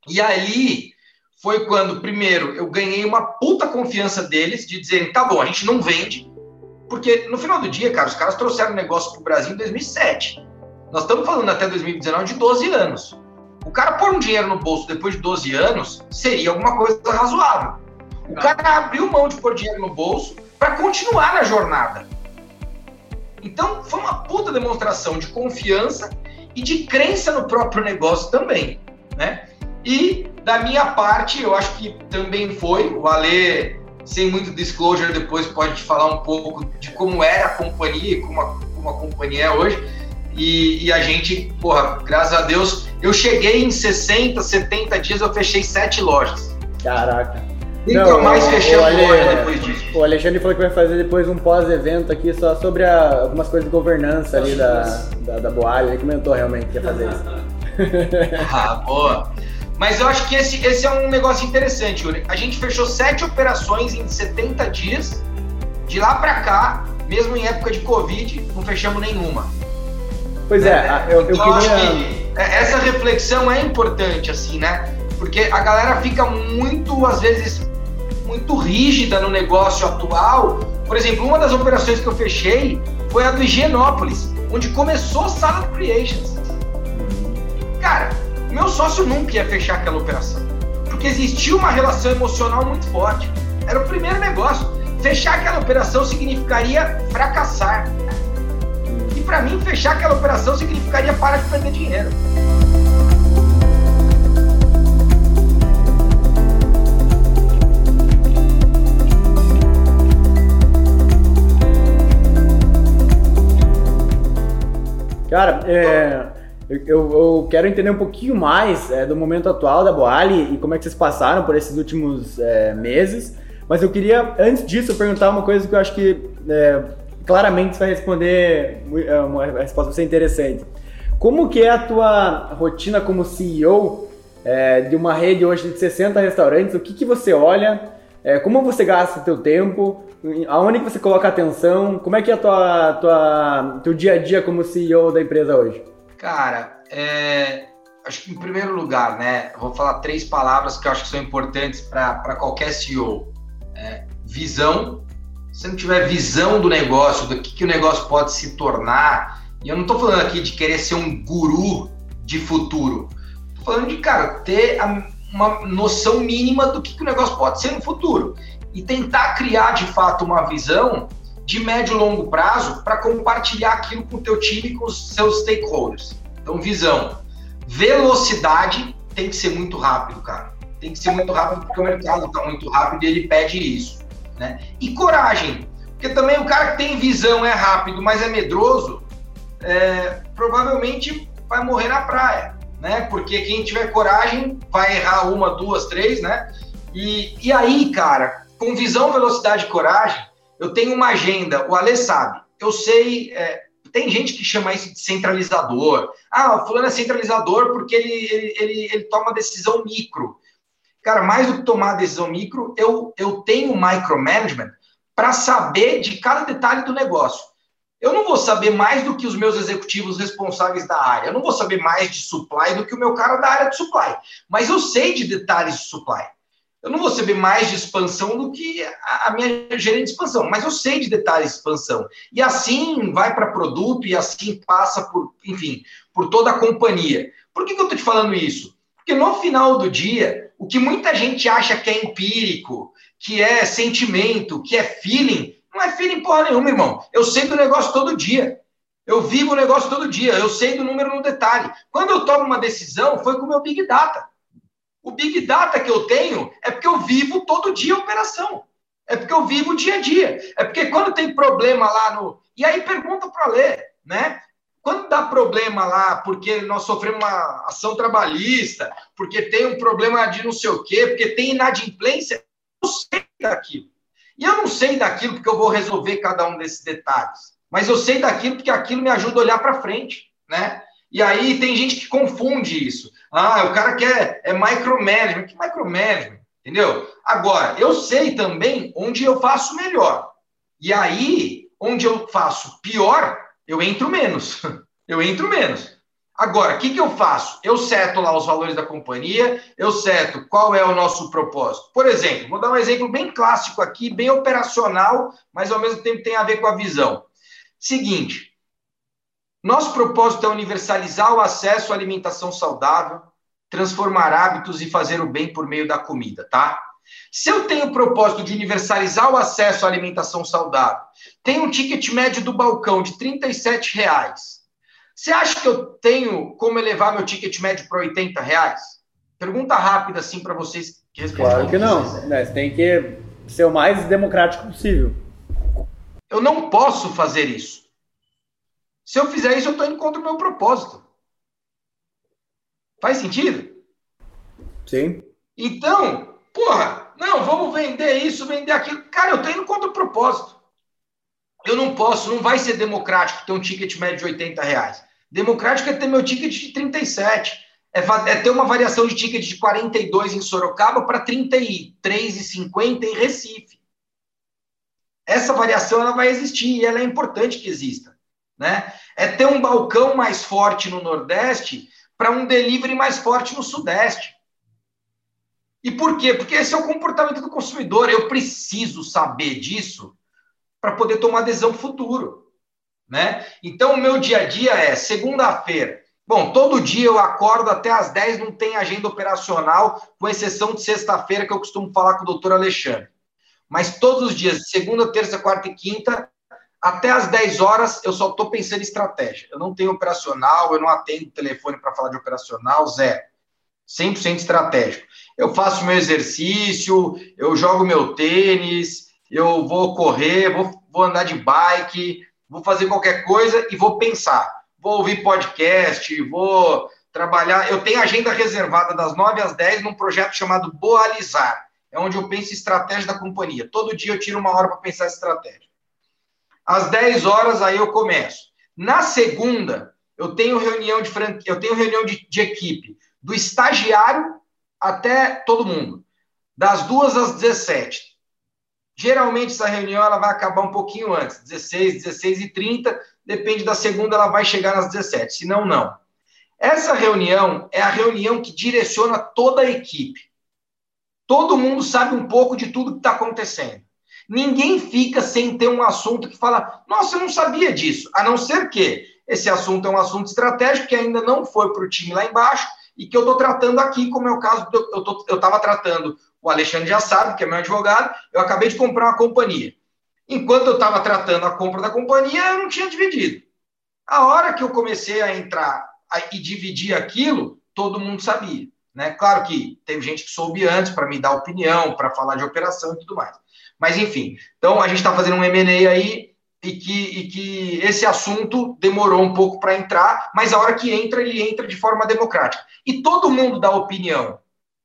e ali foi quando primeiro eu ganhei uma puta confiança deles de dizerem tá bom, a gente não vende, porque no final do dia, cara, os caras trouxeram negócio para o Brasil em 2007. Nós estamos falando até 2019 de 12 anos. O cara pôr um dinheiro no bolso depois de 12 anos seria alguma coisa razoável. O cara abriu mão de pôr dinheiro no bolso para continuar na jornada. Então, foi uma puta demonstração de confiança e de crença no próprio negócio também, né? E da minha parte, eu acho que também foi. O Ale, sem muito disclosure, depois pode falar um pouco de como era a companhia e como a, como a companhia é hoje. E, e, a gente, porra, graças a Deus, eu cheguei em 60, 70 dias, eu fechei sete lojas. Caraca. Nunca Não, mais fechamos Ale... loja depois disso. O Alexandre falou que vai fazer depois um pós-evento aqui só sobre a, algumas coisas de governança ali da, da, da Boalha. Ele comentou realmente que ia fazer isso. ah, boa. Mas eu acho que esse, esse é um negócio interessante, Yuri. A gente fechou sete operações em 70 dias. De lá para cá, mesmo em época de Covid, não fechamos nenhuma. Pois é, é eu, eu então, queria... que é, essa reflexão é importante, assim, né? Porque a galera fica muito, às vezes, muito rígida no negócio atual. Por exemplo, uma das operações que eu fechei foi a do Higienópolis, onde começou Salad Creations. Cara, meu sócio nunca ia fechar aquela operação, porque existia uma relação emocional muito forte. Era o primeiro negócio. Fechar aquela operação significaria fracassar. E para mim, fechar aquela operação significaria parar de perder dinheiro. Cara, é, eu, eu, quero entender um pouquinho mais é, do momento atual da Boali e como é que vocês passaram por esses últimos é, meses. Mas eu queria, antes disso, perguntar uma coisa que eu acho que é, claramente você vai responder, é, uma resposta vai ser interessante. Como que é a tua rotina como CEO é, de uma rede hoje de 60 restaurantes? O que, que você olha? Como você gasta o teu tempo? Aonde que você coloca atenção? Como é que é a tua, tua, teu dia a dia como CEO da empresa hoje? Cara, é, acho que em primeiro lugar, né, vou falar três palavras que eu acho que são importantes para qualquer CEO. É, visão. Se não tiver visão do negócio, do que, que o negócio pode se tornar, e eu não estou falando aqui de querer ser um guru de futuro. Estou falando de, cara, ter a, uma noção mínima do que, que o negócio pode ser no futuro. E tentar criar, de fato, uma visão de médio e longo prazo para compartilhar aquilo com o teu time com os seus stakeholders. Então, visão. Velocidade tem que ser muito rápido, cara. Tem que ser muito rápido porque o mercado está muito rápido e ele pede isso. Né? E coragem. Porque também o cara que tem visão é rápido, mas é medroso, é, provavelmente vai morrer na praia. Né? Porque quem tiver coragem vai errar uma, duas, três, né? E, e aí, cara, com visão, velocidade e coragem, eu tenho uma agenda, o Ale sabe, eu sei, é, tem gente que chama isso de centralizador. Ah, o fulano é centralizador porque ele, ele, ele, ele toma decisão micro. Cara, mais do que tomar decisão micro, eu, eu tenho micromanagement para saber de cada detalhe do negócio. Eu não vou saber mais do que os meus executivos responsáveis da área. Eu não vou saber mais de supply do que o meu cara da área de supply. Mas eu sei de detalhes de supply eu não vou saber mais de expansão do que a, minha gerente de expansão, mas eu sei de detalhes de expansão. E assim vai para produto e assim passa por, enfim, por toda a companhia. Por que, que eu estou te falando isso? Porque no final do dia, o que muita gente acha que é empírico, que é sentimento, que é feeling, não é feeling porra nenhuma, irmão. Eu sei do negócio todo dia. Eu vivo o negócio todo dia. Eu sei do número no detalhe. Quando eu tomo uma decisão, foi com o meu Big Data. O Big Data que eu tenho é porque eu vivo todo dia a operação. É porque eu vivo o dia a dia. É porque quando tem problema lá no. E aí pergunta para ler, né? Quando dá problema lá, porque nós sofremos uma ação trabalhista, porque tem um problema de não sei o quê, porque tem inadimplência, eu sei daquilo. E eu não sei daquilo porque eu vou resolver cada um desses detalhes. Mas eu sei daquilo porque aquilo me ajuda a olhar para frente, né? E aí tem gente que confunde isso. Ah, o cara quer é micromanagement. Que micromanagement? Entendeu? Agora, eu sei também onde eu faço melhor. E aí, onde eu faço pior, eu entro menos. Eu entro menos. Agora, o que, que eu faço? Eu seto lá os valores da companhia, eu seto qual é o nosso propósito. Por exemplo, vou dar um exemplo bem clássico aqui, bem operacional, mas ao mesmo tempo tem a ver com a visão. Seguinte, nosso propósito é universalizar o acesso à alimentação saudável, transformar hábitos e fazer o bem por meio da comida, tá? Se eu tenho o propósito de universalizar o acesso à alimentação saudável, tenho um ticket médio do balcão de R$ reais. Você acha que eu tenho como elevar meu ticket médio para R$ reais? Pergunta rápida, assim, para vocês que respondem. Claro que não. Né? Você tem que ser o mais democrático possível. Eu não posso fazer isso. Se eu fizer isso, eu estou indo contra o meu propósito. Faz sentido? Sim. Então, porra, não, vamos vender isso, vender aquilo. Cara, eu estou indo contra o propósito. Eu não posso, não vai ser democrático ter um ticket médio de 80 reais. Democrático é ter meu ticket de 37 é, é ter uma variação de ticket de 42 em Sorocaba para 33,50 em Recife. Essa variação ela vai existir e ela é importante que exista. Né? É ter um balcão mais forte no Nordeste para um delivery mais forte no Sudeste. E por quê? Porque esse é o comportamento do consumidor. Eu preciso saber disso para poder tomar decisão futuro. Né? Então, o meu dia a dia é segunda-feira, Bom, todo dia eu acordo até às 10, não tem agenda operacional, com exceção de sexta-feira, que eu costumo falar com o doutor Alexandre. Mas todos os dias, segunda, terça, quarta e quinta, até às 10 horas, eu só estou pensando em estratégia. Eu não tenho operacional, eu não atendo telefone para falar de operacional, zero. 100% estratégico. Eu faço meu exercício, eu jogo meu tênis, eu vou correr, vou, vou andar de bike, vou fazer qualquer coisa e vou pensar vou ouvir podcast, vou trabalhar. Eu tenho agenda reservada das 9 às 10 num projeto chamado Boalizar. É onde eu penso estratégia da companhia. Todo dia eu tiro uma hora para pensar estratégia. Às 10 horas aí eu começo. Na segunda, eu tenho reunião de franquia, eu tenho reunião de, de equipe, do estagiário até todo mundo, das duas às 17. Geralmente essa reunião ela vai acabar um pouquinho antes, 16, 16 e 30, depende da segunda, ela vai chegar nas 17, se não, não. Essa reunião é a reunião que direciona toda a equipe. Todo mundo sabe um pouco de tudo que está acontecendo. Ninguém fica sem ter um assunto que fala, nossa, eu não sabia disso, a não ser que esse assunto é um assunto estratégico que ainda não foi para o time lá embaixo e que eu estou tratando aqui, como é o caso, eu estava tratando, o Alexandre já sabe, que é meu advogado, eu acabei de comprar uma companhia. Enquanto eu estava tratando a compra da companhia, eu não tinha dividido. A hora que eu comecei a entrar e dividir aquilo, todo mundo sabia. Né? Claro que teve gente que soube antes para me dar opinião, para falar de operação e tudo mais. Mas, enfim, então a gente está fazendo um M&A aí e que, e que esse assunto demorou um pouco para entrar, mas a hora que entra, ele entra de forma democrática. E todo mundo dá opinião.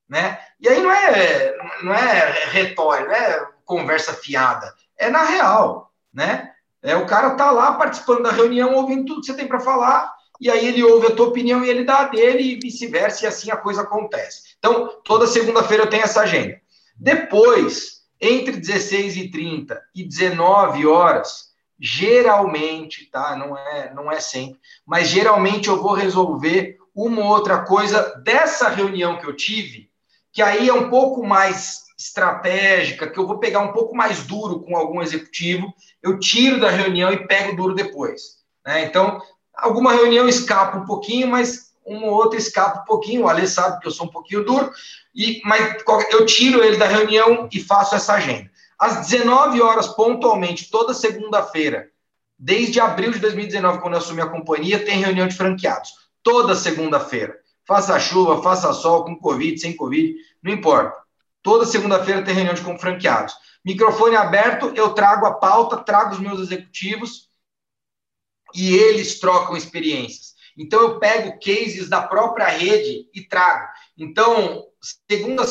Né? E aí não é, não é retórica, não é conversa fiada é na real, né? É, o cara tá lá participando da reunião, ouvindo tudo que você tem para falar, e aí ele ouve a tua opinião e ele dá a dele, e vice-versa, e assim a coisa acontece. Então, toda segunda-feira eu tenho essa agenda. Depois, entre 16 e 30 e 19 horas, geralmente, tá? Não é, não é sempre, mas geralmente eu vou resolver uma ou outra coisa dessa reunião que eu tive, que aí é um pouco mais estratégica, que eu vou pegar um pouco mais duro com algum executivo, eu tiro da reunião e pego duro depois. Né? Então, alguma reunião escapa um pouquinho, mas uma ou outra escapa um pouquinho. O Ale sabe que eu sou um pouquinho duro, e, mas eu tiro ele da reunião e faço essa agenda. Às 19 horas, pontualmente, toda segunda-feira, desde abril de 2019, quando eu assumi a companhia, tem reunião de franqueados. Toda segunda-feira. Faça chuva, faça sol, com Covid, sem Covid, não importa. Toda segunda-feira tem reunião de com franqueados. Microfone aberto, eu trago a pauta, trago os meus executivos e eles trocam experiências. Então eu pego cases da própria rede e trago. Então, segunda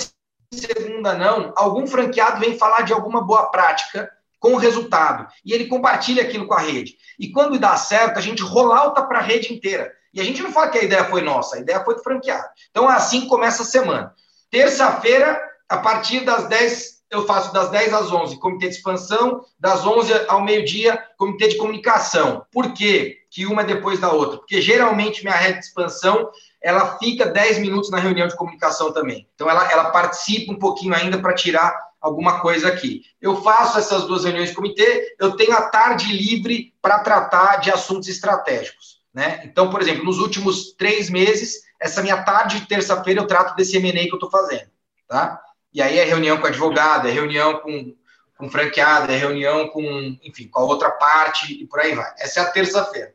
segunda não, algum franqueado vem falar de alguma boa prática com resultado e ele compartilha aquilo com a rede. E quando dá certo, a gente rolauta para a rede inteira. E a gente não fala que a ideia foi nossa, a ideia foi do franqueado. Então, assim começa a semana. Terça-feira, a partir das 10, eu faço das 10 às 11, comitê de expansão, das 11 ao meio-dia, comitê de comunicação. Por quê? Que uma é depois da outra? Porque geralmente minha rede de expansão, ela fica 10 minutos na reunião de comunicação também. Então ela, ela participa um pouquinho ainda para tirar alguma coisa aqui. Eu faço essas duas reuniões de comitê, eu tenho a tarde livre para tratar de assuntos estratégicos. Né? Então, por exemplo, nos últimos três meses, essa minha tarde de terça-feira eu trato desse M&A que eu estou fazendo. Tá? E aí é reunião com advogado, é reunião com, com franqueada, é reunião com, enfim, com a outra parte e por aí vai. Essa é a terça-feira.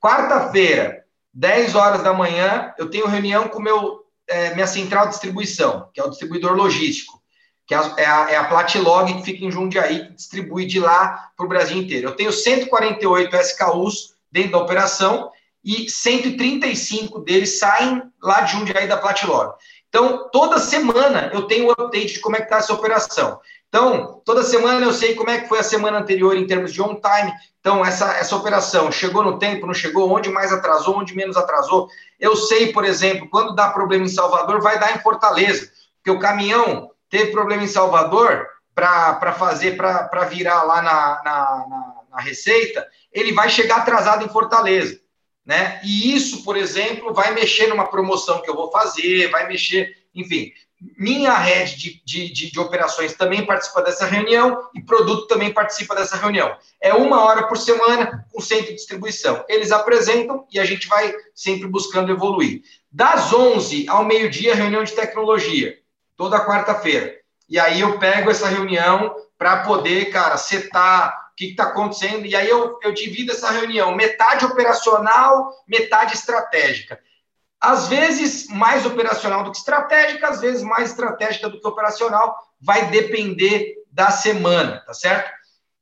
Quarta-feira, 10 horas da manhã, eu tenho reunião com meu é, minha central de distribuição, que é o distribuidor logístico, que é a, é a, é Platilog, que fica em Jundiaí, que distribui de lá para o Brasil inteiro. Eu tenho 148 SKUs dentro da operação e 135 deles saem lá de Jundiaí da Platilog. Então, toda semana eu tenho um update de como é que está essa operação. Então, toda semana eu sei como é que foi a semana anterior em termos de on time. Então, essa, essa operação chegou no tempo, não chegou, onde mais atrasou, onde menos atrasou. Eu sei, por exemplo, quando dá problema em Salvador, vai dar em Fortaleza, porque o caminhão teve problema em Salvador para fazer, para virar lá na, na, na, na Receita, ele vai chegar atrasado em Fortaleza. Né? E isso, por exemplo, vai mexer numa promoção que eu vou fazer, vai mexer, enfim. Minha rede de, de, de, de, operações também participa dessa reunião e produto também participa dessa reunião. É uma hora por semana com centro de distribuição. Eles apresentam e a gente vai sempre buscando evoluir. Das 11 ao meio-dia, reunião de tecnologia, toda quarta-feira. E aí eu pego essa reunião para poder, cara, setar o que está acontecendo, e aí eu, eu divido essa reunião, metade operacional, metade estratégica. Às vezes mais operacional do que estratégica, às vezes mais estratégica do que operacional, vai depender da semana, tá certo?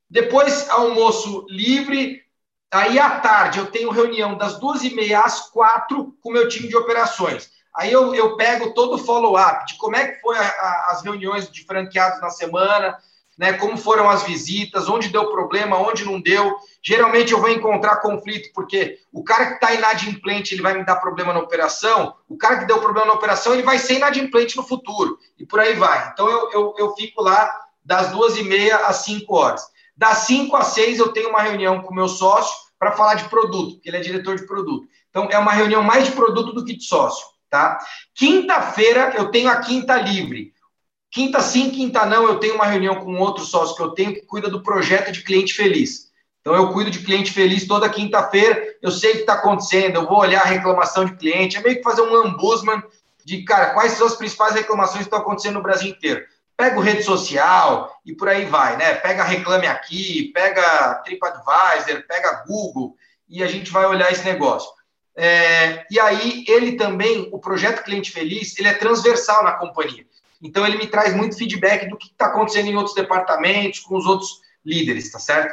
Depois, almoço livre, aí à tarde eu tenho reunião das duas e meia às quatro com o meu time de operações. Aí eu, eu pego todo o follow-up de como é que foi a, a, as reuniões de franqueados na semana, né, como foram as visitas, onde deu problema, onde não deu. Geralmente eu vou encontrar conflito, porque o cara que está inadimplente, ele vai me dar problema na operação, o cara que deu problema na operação, ele vai ser inadimplente no futuro, e por aí vai. Então eu, eu, eu fico lá das duas e meia às cinco horas. Das cinco às seis eu tenho uma reunião com o meu sócio para falar de produto, porque ele é diretor de produto. Então é uma reunião mais de produto do que de sócio, tá? Quinta-feira eu tenho a quinta livre. Quinta sim, quinta não, eu tenho uma reunião com outro sócio que eu tenho que cuida do projeto de cliente feliz. Então, eu cuido de cliente feliz toda quinta-feira, eu sei o que está acontecendo, eu vou olhar a reclamação de cliente, é meio que fazer um ambusman de, cara, quais são as principais reclamações que estão acontecendo no Brasil inteiro. Pega o rede social e por aí vai, né? Pega Reclame Aqui, pega TripAdvisor, pega Google e a gente vai olhar esse negócio. É, e aí, ele também, o projeto Cliente Feliz, ele é transversal na companhia. Então, ele me traz muito feedback do que está acontecendo em outros departamentos, com os outros líderes, tá certo?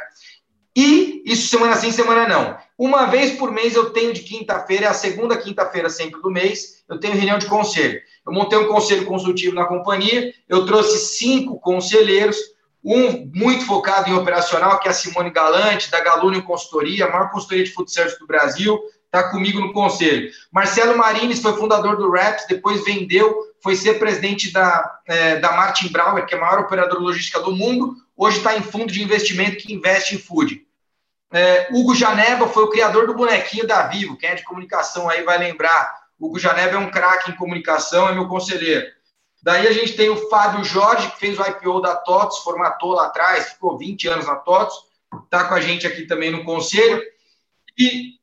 E isso semana sim, semana não. Uma vez por mês eu tenho de quinta-feira, é a segunda quinta-feira sempre do mês, eu tenho reunião de conselho. Eu montei um conselho consultivo na companhia, eu trouxe cinco conselheiros, um muito focado em operacional, que é a Simone Galante, da Galúnio Consultoria, a maior consultoria de food service do Brasil, está comigo no conselho. Marcelo Marines foi fundador do Raps, depois vendeu foi ser presidente da, é, da Martin Brauer, que é a maior operadora logística do mundo, hoje está em fundo de investimento que investe em food. É, Hugo Janeba foi o criador do bonequinho da Vivo, quem é de comunicação aí vai lembrar. Hugo Janeba é um craque em comunicação, é meu conselheiro. Daí a gente tem o Fábio Jorge, que fez o IPO da TOTS, formatou lá atrás, ficou 20 anos na TOTS, está com a gente aqui também no conselho. E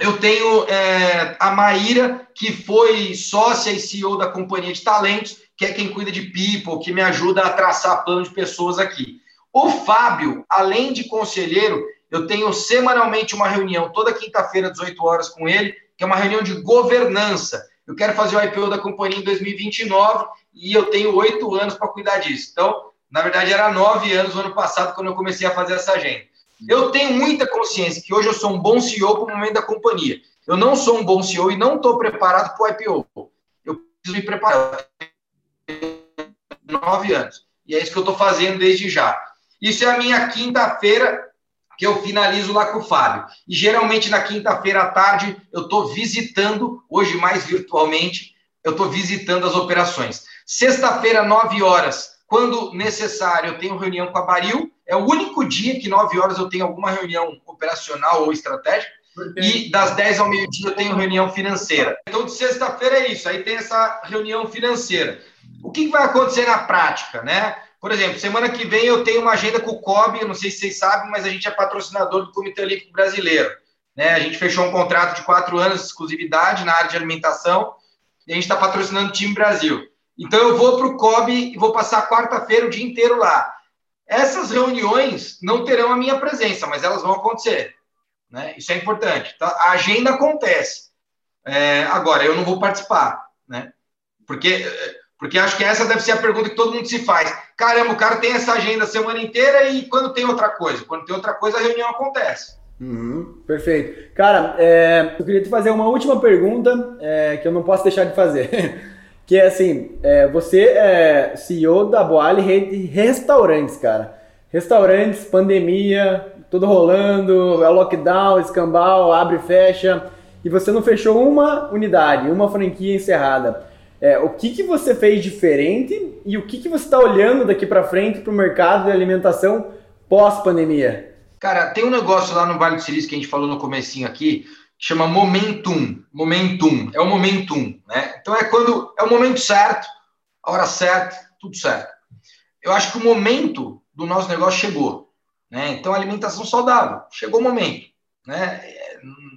eu tenho é, a Maíra, que foi sócia e CEO da companhia de talentos, que é quem cuida de people, que me ajuda a traçar plano de pessoas aqui. O Fábio, além de conselheiro, eu tenho semanalmente uma reunião, toda quinta-feira, 18 horas, com ele, que é uma reunião de governança. Eu quero fazer o IPO da companhia em 2029 e eu tenho oito anos para cuidar disso. Então, na verdade, era nove anos no ano passado, quando eu comecei a fazer essa agenda. Eu tenho muita consciência que hoje eu sou um bom CEO para o momento da companhia. Eu não sou um bom CEO e não estou preparado para o IPO. Eu preciso me preparar. Nove anos. E é isso que eu estou fazendo desde já. Isso é a minha quinta-feira que eu finalizo lá com o Fábio. E geralmente na quinta-feira à tarde eu estou visitando, hoje mais virtualmente, eu estou visitando as operações. Sexta-feira, nove horas, quando necessário, eu tenho reunião com a Baril. É o único dia que, 9 horas, eu tenho alguma reunião operacional ou estratégica. E das 10 ao meio-dia eu tenho reunião financeira. Então, de sexta-feira é isso. Aí tem essa reunião financeira. O que vai acontecer na prática, né? Por exemplo, semana que vem eu tenho uma agenda com o COB, não sei se vocês sabem, mas a gente é patrocinador do Comitê Olímpico Brasileiro. Né? A gente fechou um contrato de quatro anos de exclusividade na área de alimentação e a gente está patrocinando o time Brasil. Então eu vou para o COB e vou passar quarta-feira o dia inteiro lá. Essas reuniões não terão a minha presença, mas elas vão acontecer. Né? Isso é importante. Então, a agenda acontece. É, agora, eu não vou participar. Né? Porque, porque acho que essa deve ser a pergunta que todo mundo se faz. Caramba, o cara tem essa agenda a semana inteira e quando tem outra coisa? Quando tem outra coisa, a reunião acontece. Uhum, perfeito. Cara, é, eu queria te fazer uma última pergunta é, que eu não posso deixar de fazer. que é assim, é, você é CEO da Boali Rede Restaurantes, cara. Restaurantes, pandemia, tudo rolando, é lockdown, escambau, abre e fecha, e você não fechou uma unidade, uma franquia encerrada. É, o que, que você fez diferente e o que, que você está olhando daqui para frente para o mercado de alimentação pós-pandemia? Cara, tem um negócio lá no Vale do Silício que a gente falou no comecinho aqui, que chama momentum. Momentum, é o momentum, né? Então é quando é o momento certo, a hora certa, tudo certo. Eu acho que o momento do nosso negócio chegou, né? Então alimentação saudável, chegou o momento, né?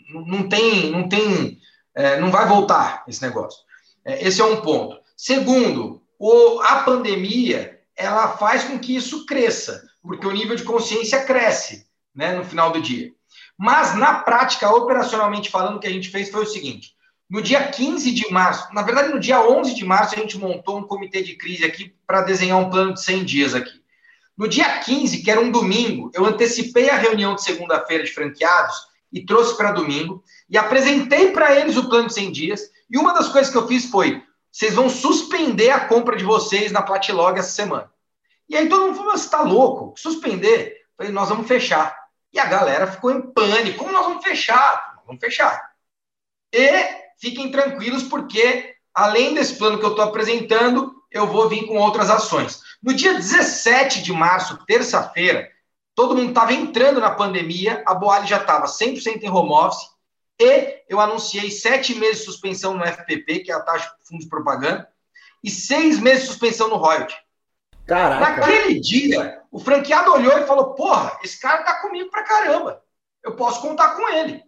Não tem, não tem, é, não vai voltar esse negócio. É, esse é um ponto. Segundo, o, a pandemia ela faz com que isso cresça, porque o nível de consciência cresce, né? No final do dia. Mas, na prática, operacionalmente falando, o que a gente fez foi o seguinte: no dia 15 de março, na verdade, no dia 11 de março, a gente montou um comitê de crise aqui para desenhar um plano de 100 dias aqui. No dia 15, que era um domingo, eu antecipei a reunião de segunda-feira de franqueados e trouxe para domingo e apresentei para eles o plano de 100 dias. E uma das coisas que eu fiz foi: vocês vão suspender a compra de vocês na Platilog essa semana. E aí todo mundo falou: você está louco? Suspender? Eu falei: nós vamos fechar. E a galera ficou em pânico. Como nós vamos fechar? Vamos fechar. E fiquem tranquilos, porque além desse plano que eu estou apresentando, eu vou vir com outras ações. No dia 17 de março, terça-feira, todo mundo estava entrando na pandemia, a Boali já estava 100% em home office, e eu anunciei sete meses de suspensão no FPP, que é a taxa de fundo de propaganda, e seis meses de suspensão no royalty. Caraca. Naquele dia, o franqueado olhou e falou: Porra, esse cara tá comigo pra caramba. Eu posso contar com ele.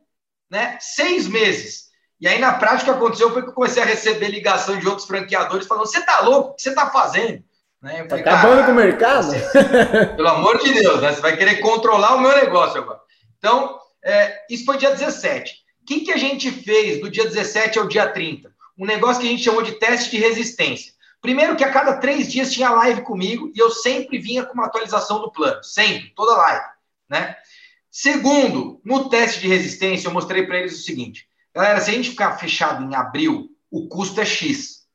Né? Seis meses. E aí, na prática, o que aconteceu foi que eu comecei a receber ligação de outros franqueadores falando: Você tá louco? O que você tá fazendo? Né? Eu falei, tá acabando com o mercado? Você, pelo amor de Deus, né? você vai querer controlar o meu negócio agora. Então, é, isso foi dia 17. O que, que a gente fez do dia 17 ao dia 30? Um negócio que a gente chamou de teste de resistência. Primeiro que a cada três dias tinha live comigo e eu sempre vinha com uma atualização do plano, sempre, toda live, né? Segundo, no teste de resistência eu mostrei para eles o seguinte, galera, se a gente ficar fechado em abril, o custo é X.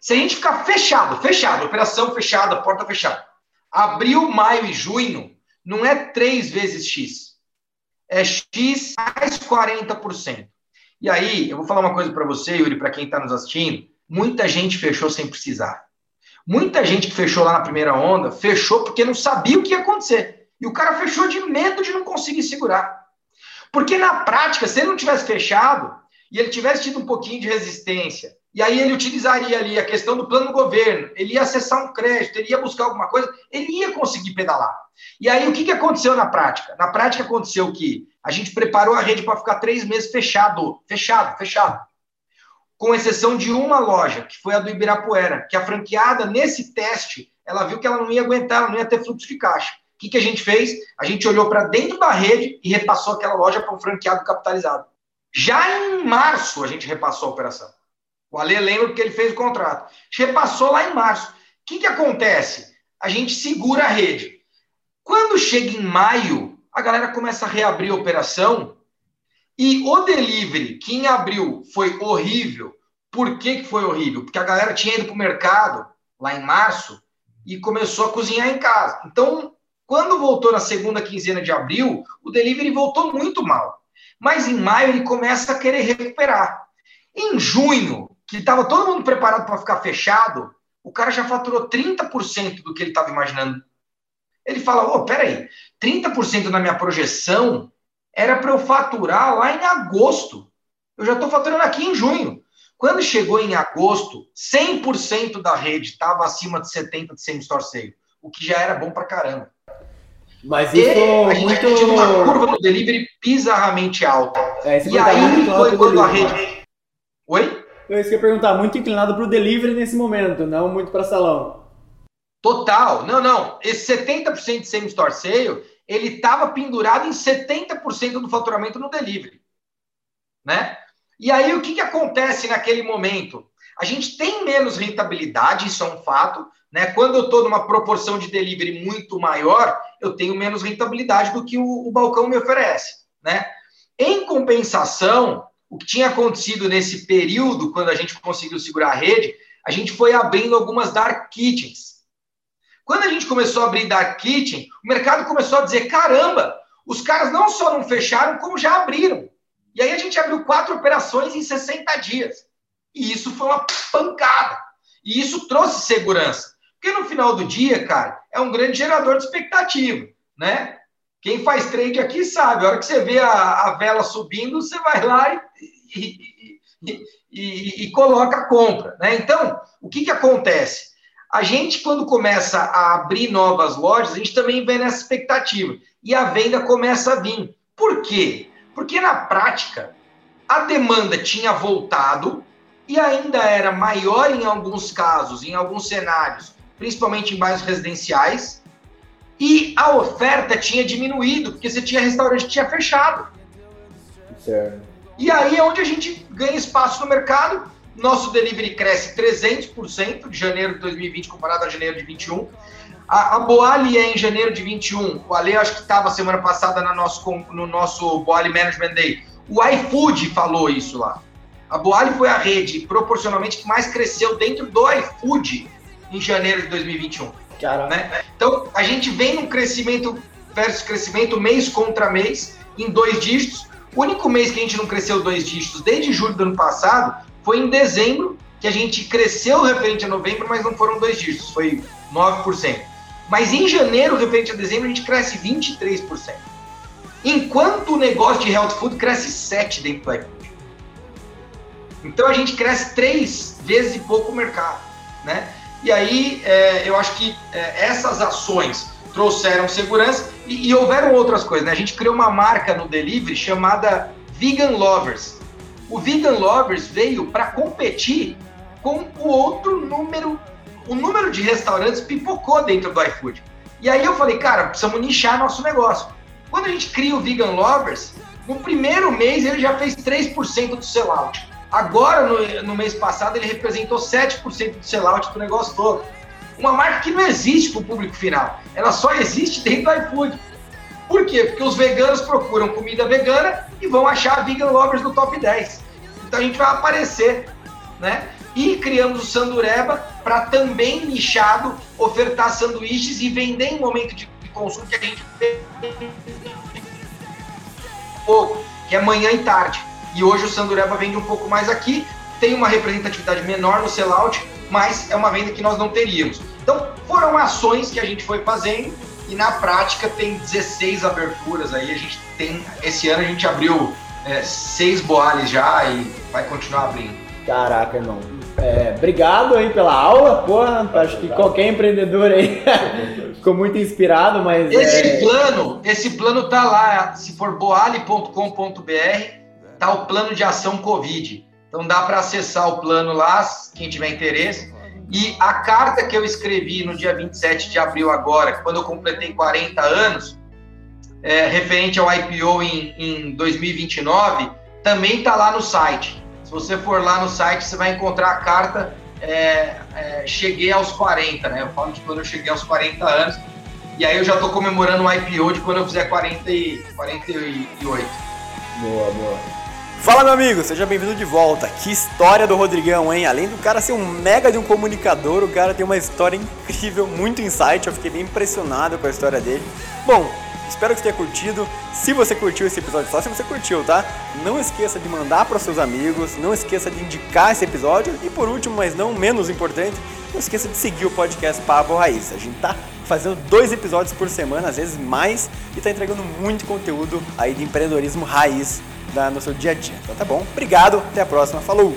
Se a gente ficar fechado, fechado, operação fechada, porta fechada, abril, maio e junho, não é três vezes X, é X mais 40%. E aí, eu vou falar uma coisa para você, Yuri, para quem está nos assistindo, muita gente fechou sem precisar. Muita gente que fechou lá na primeira onda, fechou porque não sabia o que ia acontecer. E o cara fechou de medo de não conseguir segurar. Porque na prática, se ele não tivesse fechado e ele tivesse tido um pouquinho de resistência, e aí ele utilizaria ali a questão do plano do governo, ele ia acessar um crédito, ele ia buscar alguma coisa, ele ia conseguir pedalar. E aí o que, que aconteceu na prática? Na prática aconteceu que a gente preparou a rede para ficar três meses fechado, fechado, fechado com exceção de uma loja, que foi a do Ibirapuera, que a franqueada, nesse teste, ela viu que ela não ia aguentar, ela não ia ter fluxo de caixa. O que, que a gente fez? A gente olhou para dentro da rede e repassou aquela loja para um franqueado capitalizado. Já em março, a gente repassou a operação. O Ale lembra porque ele fez o contrato. Repassou lá em março. O que, que acontece? A gente segura a rede. Quando chega em maio, a galera começa a reabrir a operação e o delivery, que em abril foi horrível, por que, que foi horrível? Porque a galera tinha ido para o mercado lá em março e começou a cozinhar em casa. Então, quando voltou na segunda quinzena de abril, o delivery voltou muito mal. Mas em maio ele começa a querer recuperar. Em junho, que estava todo mundo preparado para ficar fechado, o cara já faturou 30% do que ele estava imaginando. Ele fala: oh, peraí, 30% na minha projeção era para eu faturar lá em agosto. Eu já estou faturando aqui em junho. Quando chegou em agosto, 100% da rede estava acima de 70% de same-store sale, o que já era bom para caramba. Mas isso e a gente muito... tinha uma curva no delivery bizarramente alta. É, e aí foi quando a rede... Oi? Eu ia perguntar, muito inclinado para o delivery nesse momento, não muito para salão. Total. Não, não. Esse 70% de same-store sale ele estava pendurado em 70% do faturamento no delivery. Né? E aí o que, que acontece naquele momento? A gente tem menos rentabilidade, isso é um fato. Né? Quando eu estou numa proporção de delivery muito maior, eu tenho menos rentabilidade do que o, o balcão me oferece. Né? Em compensação, o que tinha acontecido nesse período, quando a gente conseguiu segurar a rede, a gente foi abrindo algumas dark kitchens. Quando a gente começou a abrir dark kitchen, o mercado começou a dizer: caramba, os caras não só não fecharam, como já abriram. E aí a gente abriu quatro operações em 60 dias. E isso foi uma pancada. E isso trouxe segurança. Porque no final do dia, cara, é um grande gerador de expectativa, né? Quem faz trade aqui sabe, a hora que você vê a, a vela subindo, você vai lá e, e, e, e, coloca a compra, né? Então, o que, que acontece? A gente, quando começa a abrir novas lojas, a gente também vem nessa expectativa. E a venda começa a vir. Por quê? Porque na prática, a demanda tinha voltado e ainda era maior em alguns casos, em alguns cenários, principalmente em bairros residenciais, e a oferta tinha diminuído, porque você tinha restaurante que tinha fechado. Certo. E aí é onde a gente ganha espaço no mercado. Nosso delivery cresce 300% de janeiro de 2020 comparado a janeiro de 21. A, a Boali é em janeiro de 21. O Ale acho que estava semana passada no nosso, no nosso Boali Management Day. O iFood falou isso lá. A Boali foi a rede proporcionalmente que mais cresceu dentro do iFood em janeiro de 2021. Né? Então, a gente vem num crescimento versus crescimento mês contra mês em dois dígitos. O único mês que a gente não cresceu dois dígitos desde julho do ano passado foi em dezembro, que a gente cresceu referente a novembro, mas não foram dois dígitos, foi 9%. Mas em janeiro, referente a dezembro, a gente cresce 23%. Enquanto o negócio de health food cresce 7% dentro do iFood. Então a gente cresce três vezes e pouco o mercado, né? E aí é, eu acho que é, essas ações trouxeram segurança e, e, houveram outras coisas, né? A gente criou uma marca no delivery chamada Vegan Lovers. O Vegan Lovers veio para competir com o outro número, o número de restaurantes pipocou dentro do iFood. E aí eu falei, cara, precisamos nichar nosso negócio. Quando a gente cria o Vegan Lovers, no primeiro mês ele já fez 3% do sellout. Agora, no, no mês passado, ele representou 7% do sellout do negócio todo. Uma marca que não existe para o público final. Ela só existe dentro do iFood. Por quê? Porque os veganos procuram comida vegana e vão achar vegan lovers no top 10. Então a gente vai aparecer, né? E criamos o Sandureba para também nichado ofertar sanduíches e vender em momento de consumo que a gente pouco, que é manhã e tarde. E hoje o Sandureba vende um pouco mais aqui, tem uma representatividade menor no sellout, mas é uma venda que nós não teríamos. Então, foram ações que a gente foi fazendo e na prática tem 16 aberturas aí. A gente tem. Esse ano a gente abriu é, seis boales já e vai continuar abrindo. Caraca, irmão. É, obrigado aí pela aula, porra. Acho que qualquer empreendedor aí ficou muito inspirado, mas. Esse é... plano, esse plano tá lá. Se for boale.com.br, tá o plano de ação Covid. Então dá para acessar o plano lá, quem tiver interesse. E a carta que eu escrevi no dia 27 de abril agora, quando eu completei 40 anos, é, referente ao IPO em, em 2029, também está lá no site. Se você for lá no site, você vai encontrar a carta é, é, Cheguei aos 40, né? Eu falo de quando eu cheguei aos 40 anos. E aí eu já estou comemorando o IPO de quando eu fizer 40 e, 48. Boa, boa. Fala, meu amigo, seja bem-vindo de volta. Que história do Rodrigão, hein? Além do cara ser um mega de um comunicador, o cara tem uma história incrível, muito insight. Eu fiquei bem impressionado com a história dele. Bom, espero que você tenha curtido. Se você curtiu esse episódio, só se você curtiu, tá? Não esqueça de mandar para seus amigos, não esqueça de indicar esse episódio e por último, mas não menos importante, não esqueça de seguir o podcast Papo Raiz. A gente tá fazendo dois episódios por semana, às vezes mais, e tá entregando muito conteúdo aí de empreendedorismo raiz no seu dia a dia. Então tá bom, obrigado, até a próxima, falou!